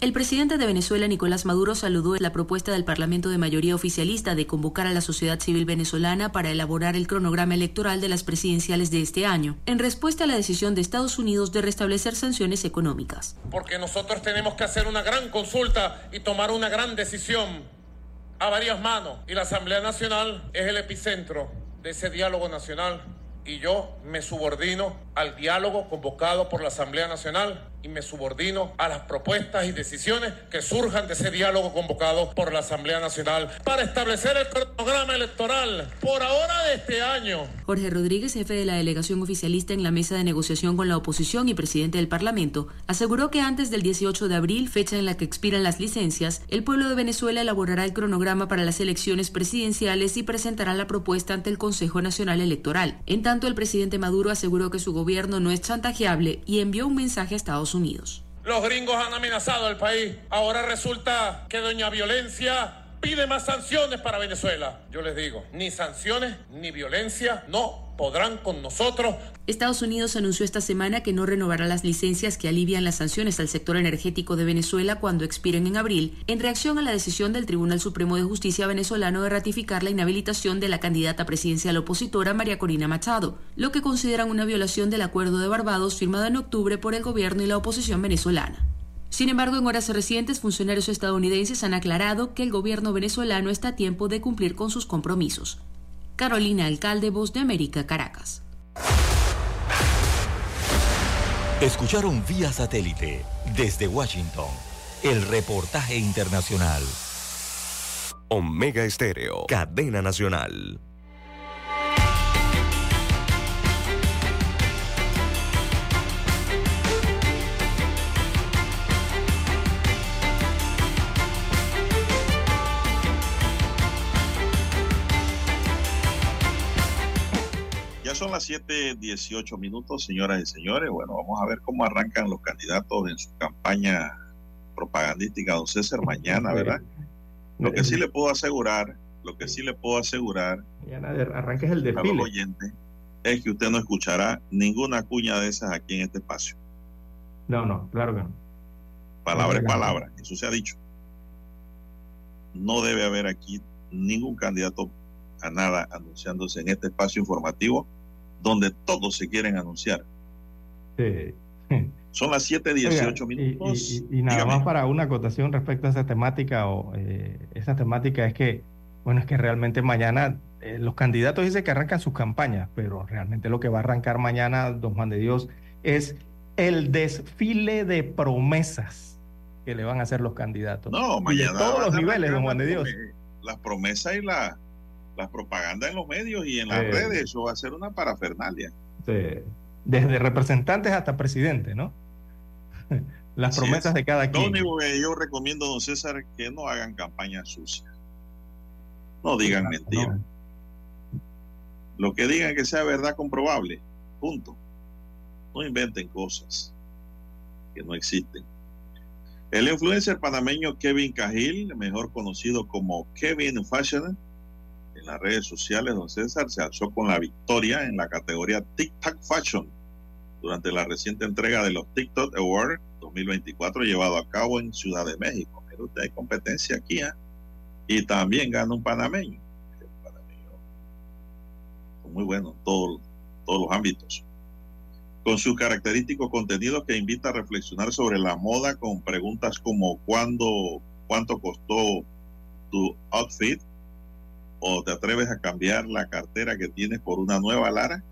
El presidente de Venezuela, Nicolás Maduro, saludó la propuesta del Parlamento de mayoría oficialista de convocar a la sociedad civil venezolana para elaborar el cronograma electoral de las presidenciales de este año, en respuesta a la decisión de Estados Unidos de restablecer sanciones económicas. porque nosotros tenemos que hacer una gran consulta y tomar una gran decisión a varias manos. Y la Asamblea Nacional es el epicentro de ese diálogo nacional. Y yo me subordino al diálogo convocado por la Asamblea Nacional y me subordino a las propuestas y decisiones que surjan de ese diálogo convocado por la Asamblea Nacional para establecer el cronograma electoral por ahora de este año. Jorge Rodríguez, jefe de la delegación oficialista en la mesa de negociación con la oposición y presidente del Parlamento, aseguró que antes del 18 de abril, fecha en la que expiran las licencias, el pueblo de Venezuela elaborará el cronograma para las elecciones presidenciales y presentará la propuesta ante el Consejo Nacional Electoral. En tanto, el presidente Maduro aseguró que su gobierno no es chantajeable y envió un mensaje a Estados Unidos. Los gringos han amenazado al país. Ahora resulta que doña Violencia pide más sanciones para Venezuela. Yo les digo, ni sanciones ni violencia no podrán con nosotros. Estados Unidos anunció esta semana que no renovará las licencias que alivian las sanciones al sector energético de Venezuela cuando expiren en abril, en reacción a la decisión del Tribunal Supremo de Justicia venezolano de ratificar la inhabilitación de la candidata presidencial opositora María Corina Machado, lo que consideran una violación del Acuerdo de Barbados firmado en octubre por el gobierno y la oposición venezolana. Sin embargo, en horas recientes, funcionarios estadounidenses han aclarado que el gobierno venezolano está a tiempo de cumplir con sus compromisos. Carolina Alcalde, Voz de América, Caracas. Escucharon vía satélite desde Washington el reportaje internacional. Omega Estéreo, cadena nacional. Son las 7:18 minutos, señoras y señores. Bueno, vamos a ver cómo arrancan los candidatos en su campaña propagandística, don César, mañana, ¿verdad? Lo que sí le puedo asegurar, lo que sí le puedo asegurar Mañana arranques el a los desfile. oyentes es que usted no escuchará ninguna cuña de esas aquí en este espacio. No, no, claro que no. Palabra es palabra, eso se ha dicho. No debe haber aquí ningún candidato a nada anunciándose en este espacio informativo donde todos se quieren anunciar. Sí. Son las 7:18 Oiga, y- minutos. Y, y- y nada Dígame. más para una acotación respecto a esa temática, o eh, esa temática es que, bueno, es que realmente mañana eh, los candidatos dicen que arrancan sus campañas, pero realmente lo que va a arrancar mañana, don Juan de Dios, es el desfile de promesas que le van a hacer los candidatos. No, Y mañana. De todos los niveles, don Juan de Dios. Las promesas y la, las propagandas en los medios y en las redes, eso va a ser una parafernalia. Sí. Desde representantes hasta presidentes, ¿no? Las promesas es. de cada Lo quien. único que yo recomiendo, don César, que no hagan campaña sucia. No digan No, mentiras. Lo que digan que sea verdad comprobable. Punto. No inventen cosas que no existen. El influencer panameño Kevin Cajil, mejor conocido como Kevin Fashion, en las redes sociales, don César, se alzó con la victoria en la categoría TikTok Fashion durante la reciente entrega de los TikTok Awards 2024 llevado a cabo en Ciudad de México. Pero usted hay competencia aquí, ¿ah? Y también gana un panameño. Panameño muy bueno en todo- todos los ámbitos. Con sus característicos contenidos que invita a reflexionar sobre la moda con preguntas como ¿cuándo, cuánto costó tu outfit? ¿O te atreves a cambiar la cartera que tienes por una nueva Lara?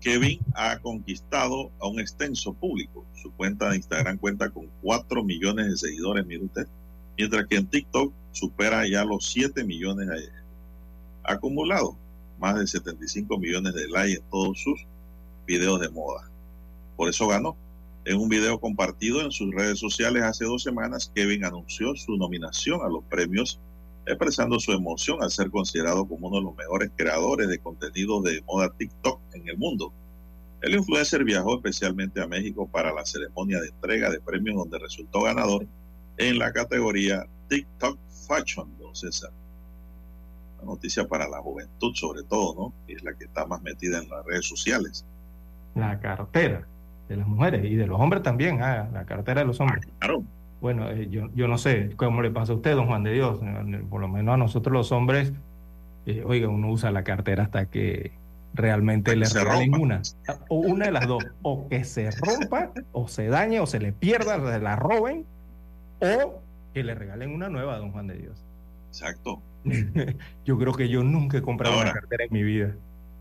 Kevin ha conquistado a un extenso público. Su cuenta de Instagram cuenta con 4 millones de seguidores, mire usted. Mientras que en TikTok supera ya los 7 millones acumulados. Más de 75 millones de likes en todos sus videos de moda. Por eso ganó. En un video compartido en sus redes sociales hace dos semanas, Kevin anunció su nominación a los premios, expresando su emoción al ser considerado como uno de los mejores creadores de contenido de moda TikTok en el mundo. El influencer viajó especialmente a México para la ceremonia de entrega de premios donde resultó ganador en la categoría TikTok Fashion, don César. Una noticia para la juventud sobre todo, ¿no? Que es la que está más metida en las redes sociales. La cartera de las mujeres y de los hombres también, ah, la cartera de los hombres. Claro. Bueno, eh, yo, yo no sé cómo le pasa a usted, don Juan de Dios. eh, Por lo menos a nosotros los hombres, eh, oiga, uno usa la cartera hasta que realmente le regalen rompa. una. O una de las dos. O que se rompa, o se dañe, o se le pierda, se la roben, o que le regalen una nueva, don Juan de Dios. Exacto. yo creo que yo nunca he comprado Ahora. una cartera en mi vida.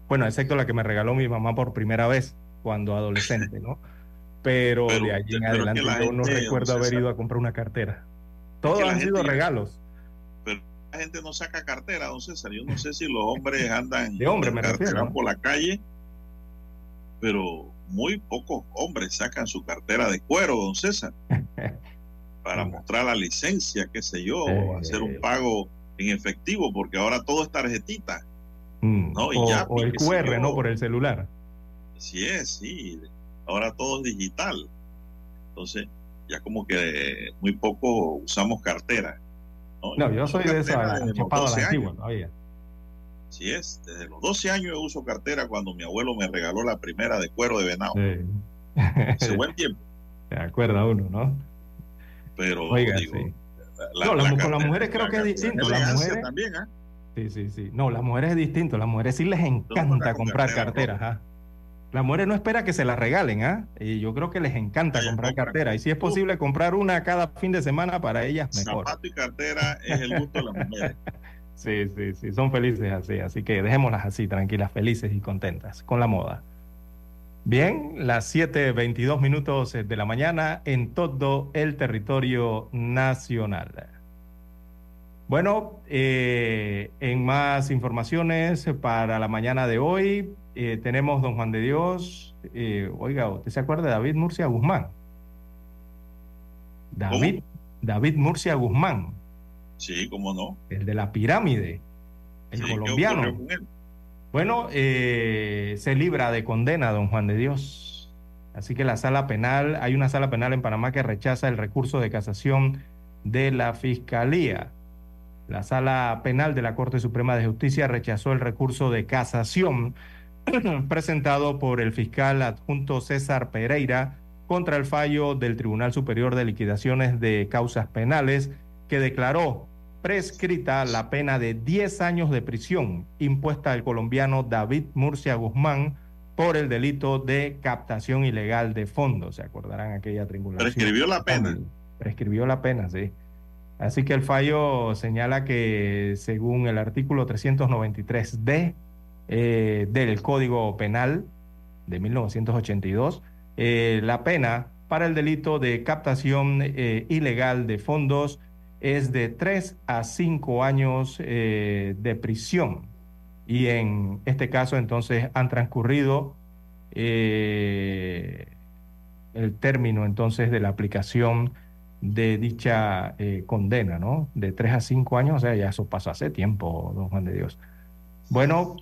Bueno, excepto la que me regaló mi mamá por primera vez. cuando adolescente, ¿no? Pero, Pero- de allí en adelante yo no recuerdo haber ido a comprar una cartera. Todos han sido gente- regalos. Pero la gente no saca cartera, don César. Yo no sé si los hombres andan De hombre, me cartera refiero. por la calle, pero muy pocos hombres sacan su cartera de cuero, don César, para mostrar la licencia, qué sé yo, hacer un pago en efectivo, porque ahora todo es tarjetita. Mm, No, y o, ya, o el QR, yo. ¿no? Por el celular. Sí es, sí. Ahora todo es digital. Entonces, ya como que muy poco usamos cartera. No, No, yo soy de esa desde los chapado a 12 la antigua todavía. Sí es, desde los 12 años yo uso cartera cuando mi abuelo me regaló la primera de cuero de venado. Hace buen tiempo, Se acuerda uno, ¿no? pero Oiga, digo, sí. la- no, la con las mujeres creo que es distinto. Las mujeres, también, ¿ah? sí, sí, sí. No, las mujeres es distinto. Las mujeres sí les encanta comprar cartera carteras. ¿ah? Las mujeres no espera que se las regalen, ¿ah? Y yo creo que les encanta comprar cartera. Y si es posible comprar una cada fin de semana para ellas, mejor. Zapato y cartera es el gusto de las mujeres. Sí, sí, sí, son felices así, así que dejémoslas así, tranquilas, felices y contentas con la moda. Bien, las 7:22 minutos de la mañana en todo el territorio nacional. Bueno, eh, en más informaciones para la mañana de hoy, eh, tenemos don Juan de Dios. eh, oiga, ¿usted se acuerda de David Murcia Guzmán? David, David Murcia Guzmán, Sí, cómo no. el de la pirámide, el Sí, ¿qué colombiano. Bueno, eh, se libra de condena, don Juan de Dios. Así que la sala penal, hay una sala penal en Panamá que rechaza el recurso de casación de la Fiscalía. La sala penal de la Corte Suprema de Justicia rechazó el recurso de casación presentado por el fiscal adjunto César Pereira contra el fallo del Tribunal Superior de Liquidaciones de Causas Penales que declaró prescrita la pena de 10 años de prisión impuesta al colombiano David Murcia Guzmán por el delito de captación ilegal de fondos. ¿Se acordarán aquella triangulación? Prescribió la pena. Prescribió la pena, sí. Así que el fallo señala que según el artículo 393D eh, del Código Penal de 1982, eh, la pena para el delito de captación eh, ilegal de fondos es de 3 a 5 años de prisión. Y en este caso entonces han transcurrido el término entonces de la aplicación de dicha eh, condena, ¿no? De 3 a 5 años, o sea, ya eso pasó hace tiempo, don Juan de Dios. Bueno,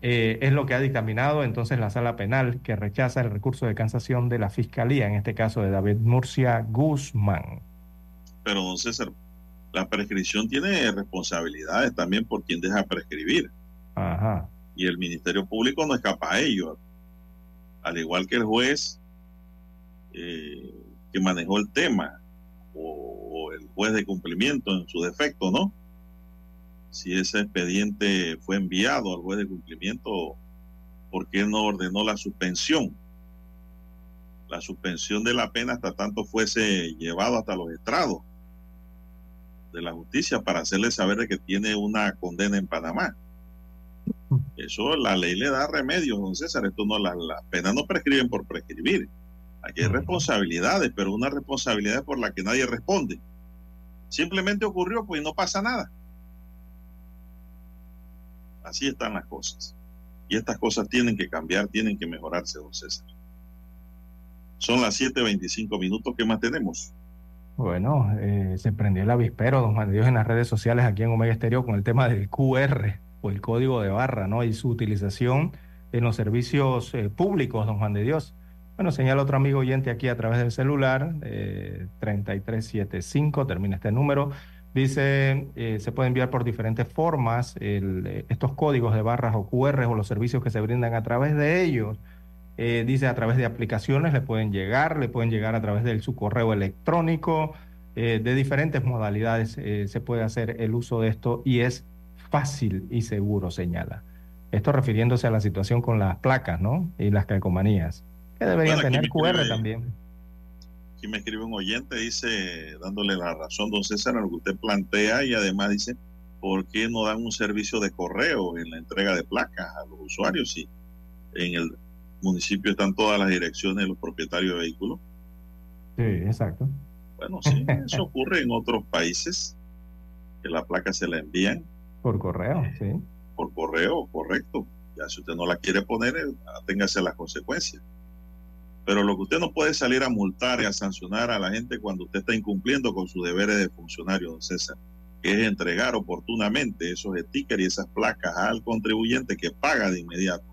eh, es lo que ha dictaminado entonces la sala penal que rechaza el recurso de casación de la fiscalía, en este caso de David Murcia Guzmán. Pero, don César, la prescripción tiene responsabilidades también por quien deja prescribir. Ajá. Y el Ministerio Público no escapa a ello. Al igual que el juez eh, que manejó el tema, o, o el juez de cumplimiento en su defecto, ¿no? Si ese expediente fue enviado al juez de cumplimiento, ¿por qué no ordenó la suspensión? La suspensión de la pena hasta tanto fuese llevado hasta los estrados de la justicia para hacerle saber de que tiene una condena en Panamá. Eso la ley le da remedio, don César. Esto no, las la penas no prescriben por prescribir. Aquí hay responsabilidades, pero una responsabilidad por la que nadie responde. Simplemente ocurrió, pues no pasa nada. Así están las cosas. Y estas cosas tienen que cambiar, tienen que mejorarse, don César. Son las 7.25 minutos. ¿Qué más tenemos? Bueno, eh, se prendió el avispero, don Juan de Dios, en las redes sociales aquí en Omega Estéreo con el tema del QR o el código de barra, ¿no? Y su utilización en los servicios eh, públicos, don Juan de Dios. Bueno, señala otro amigo oyente aquí a través del celular, eh, 3375, termina este número. Dice, eh, se puede enviar por diferentes formas eh, estos códigos de barras o QR o los servicios que se brindan a través de ellos. Eh, dice a través de aplicaciones le pueden llegar, le pueden llegar a través de su correo electrónico, eh, de diferentes modalidades eh, se puede hacer el uso de esto y es fácil y seguro, señala. Esto refiriéndose a la situación con las placas, ¿no? Y las calcomanías, que deberían Bueno, tener QR escribe- también. Aquí me escribe un oyente, dice, dándole la razón, don César, a lo que usted plantea y además dice, ¿por qué no dan un servicio de correo en la entrega de placas a los usuarios? Y en el municipio están todas las direcciones de los propietarios de vehículos. Sí, exacto. Bueno, sí, eso ocurre en otros países, que la placa se la envían Por correo, sí. por correo, correcto. Ya si usted no la quiere poner, eh, aténgase a las consecuencias. Pero lo que usted no puede salir a multar y a sancionar a la gente cuando usted está incumpliendo con sus deberes de funcionario, don César, que es entregar oportunamente esos stickers y esas placas al contribuyente que paga de inmediato.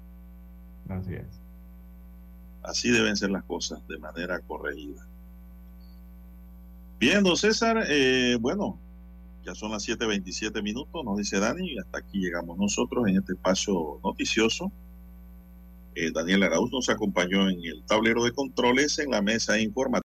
Así es. Así deben ser las cosas, de manera corregida. Bien, don César, eh, bueno, ya son las 7.27 minutos, nos dice Dani, y hasta aquí llegamos nosotros en este espacio noticioso. Eh, Daniel Arauz nos acompañó en el tablero de controles en la mesa informativa.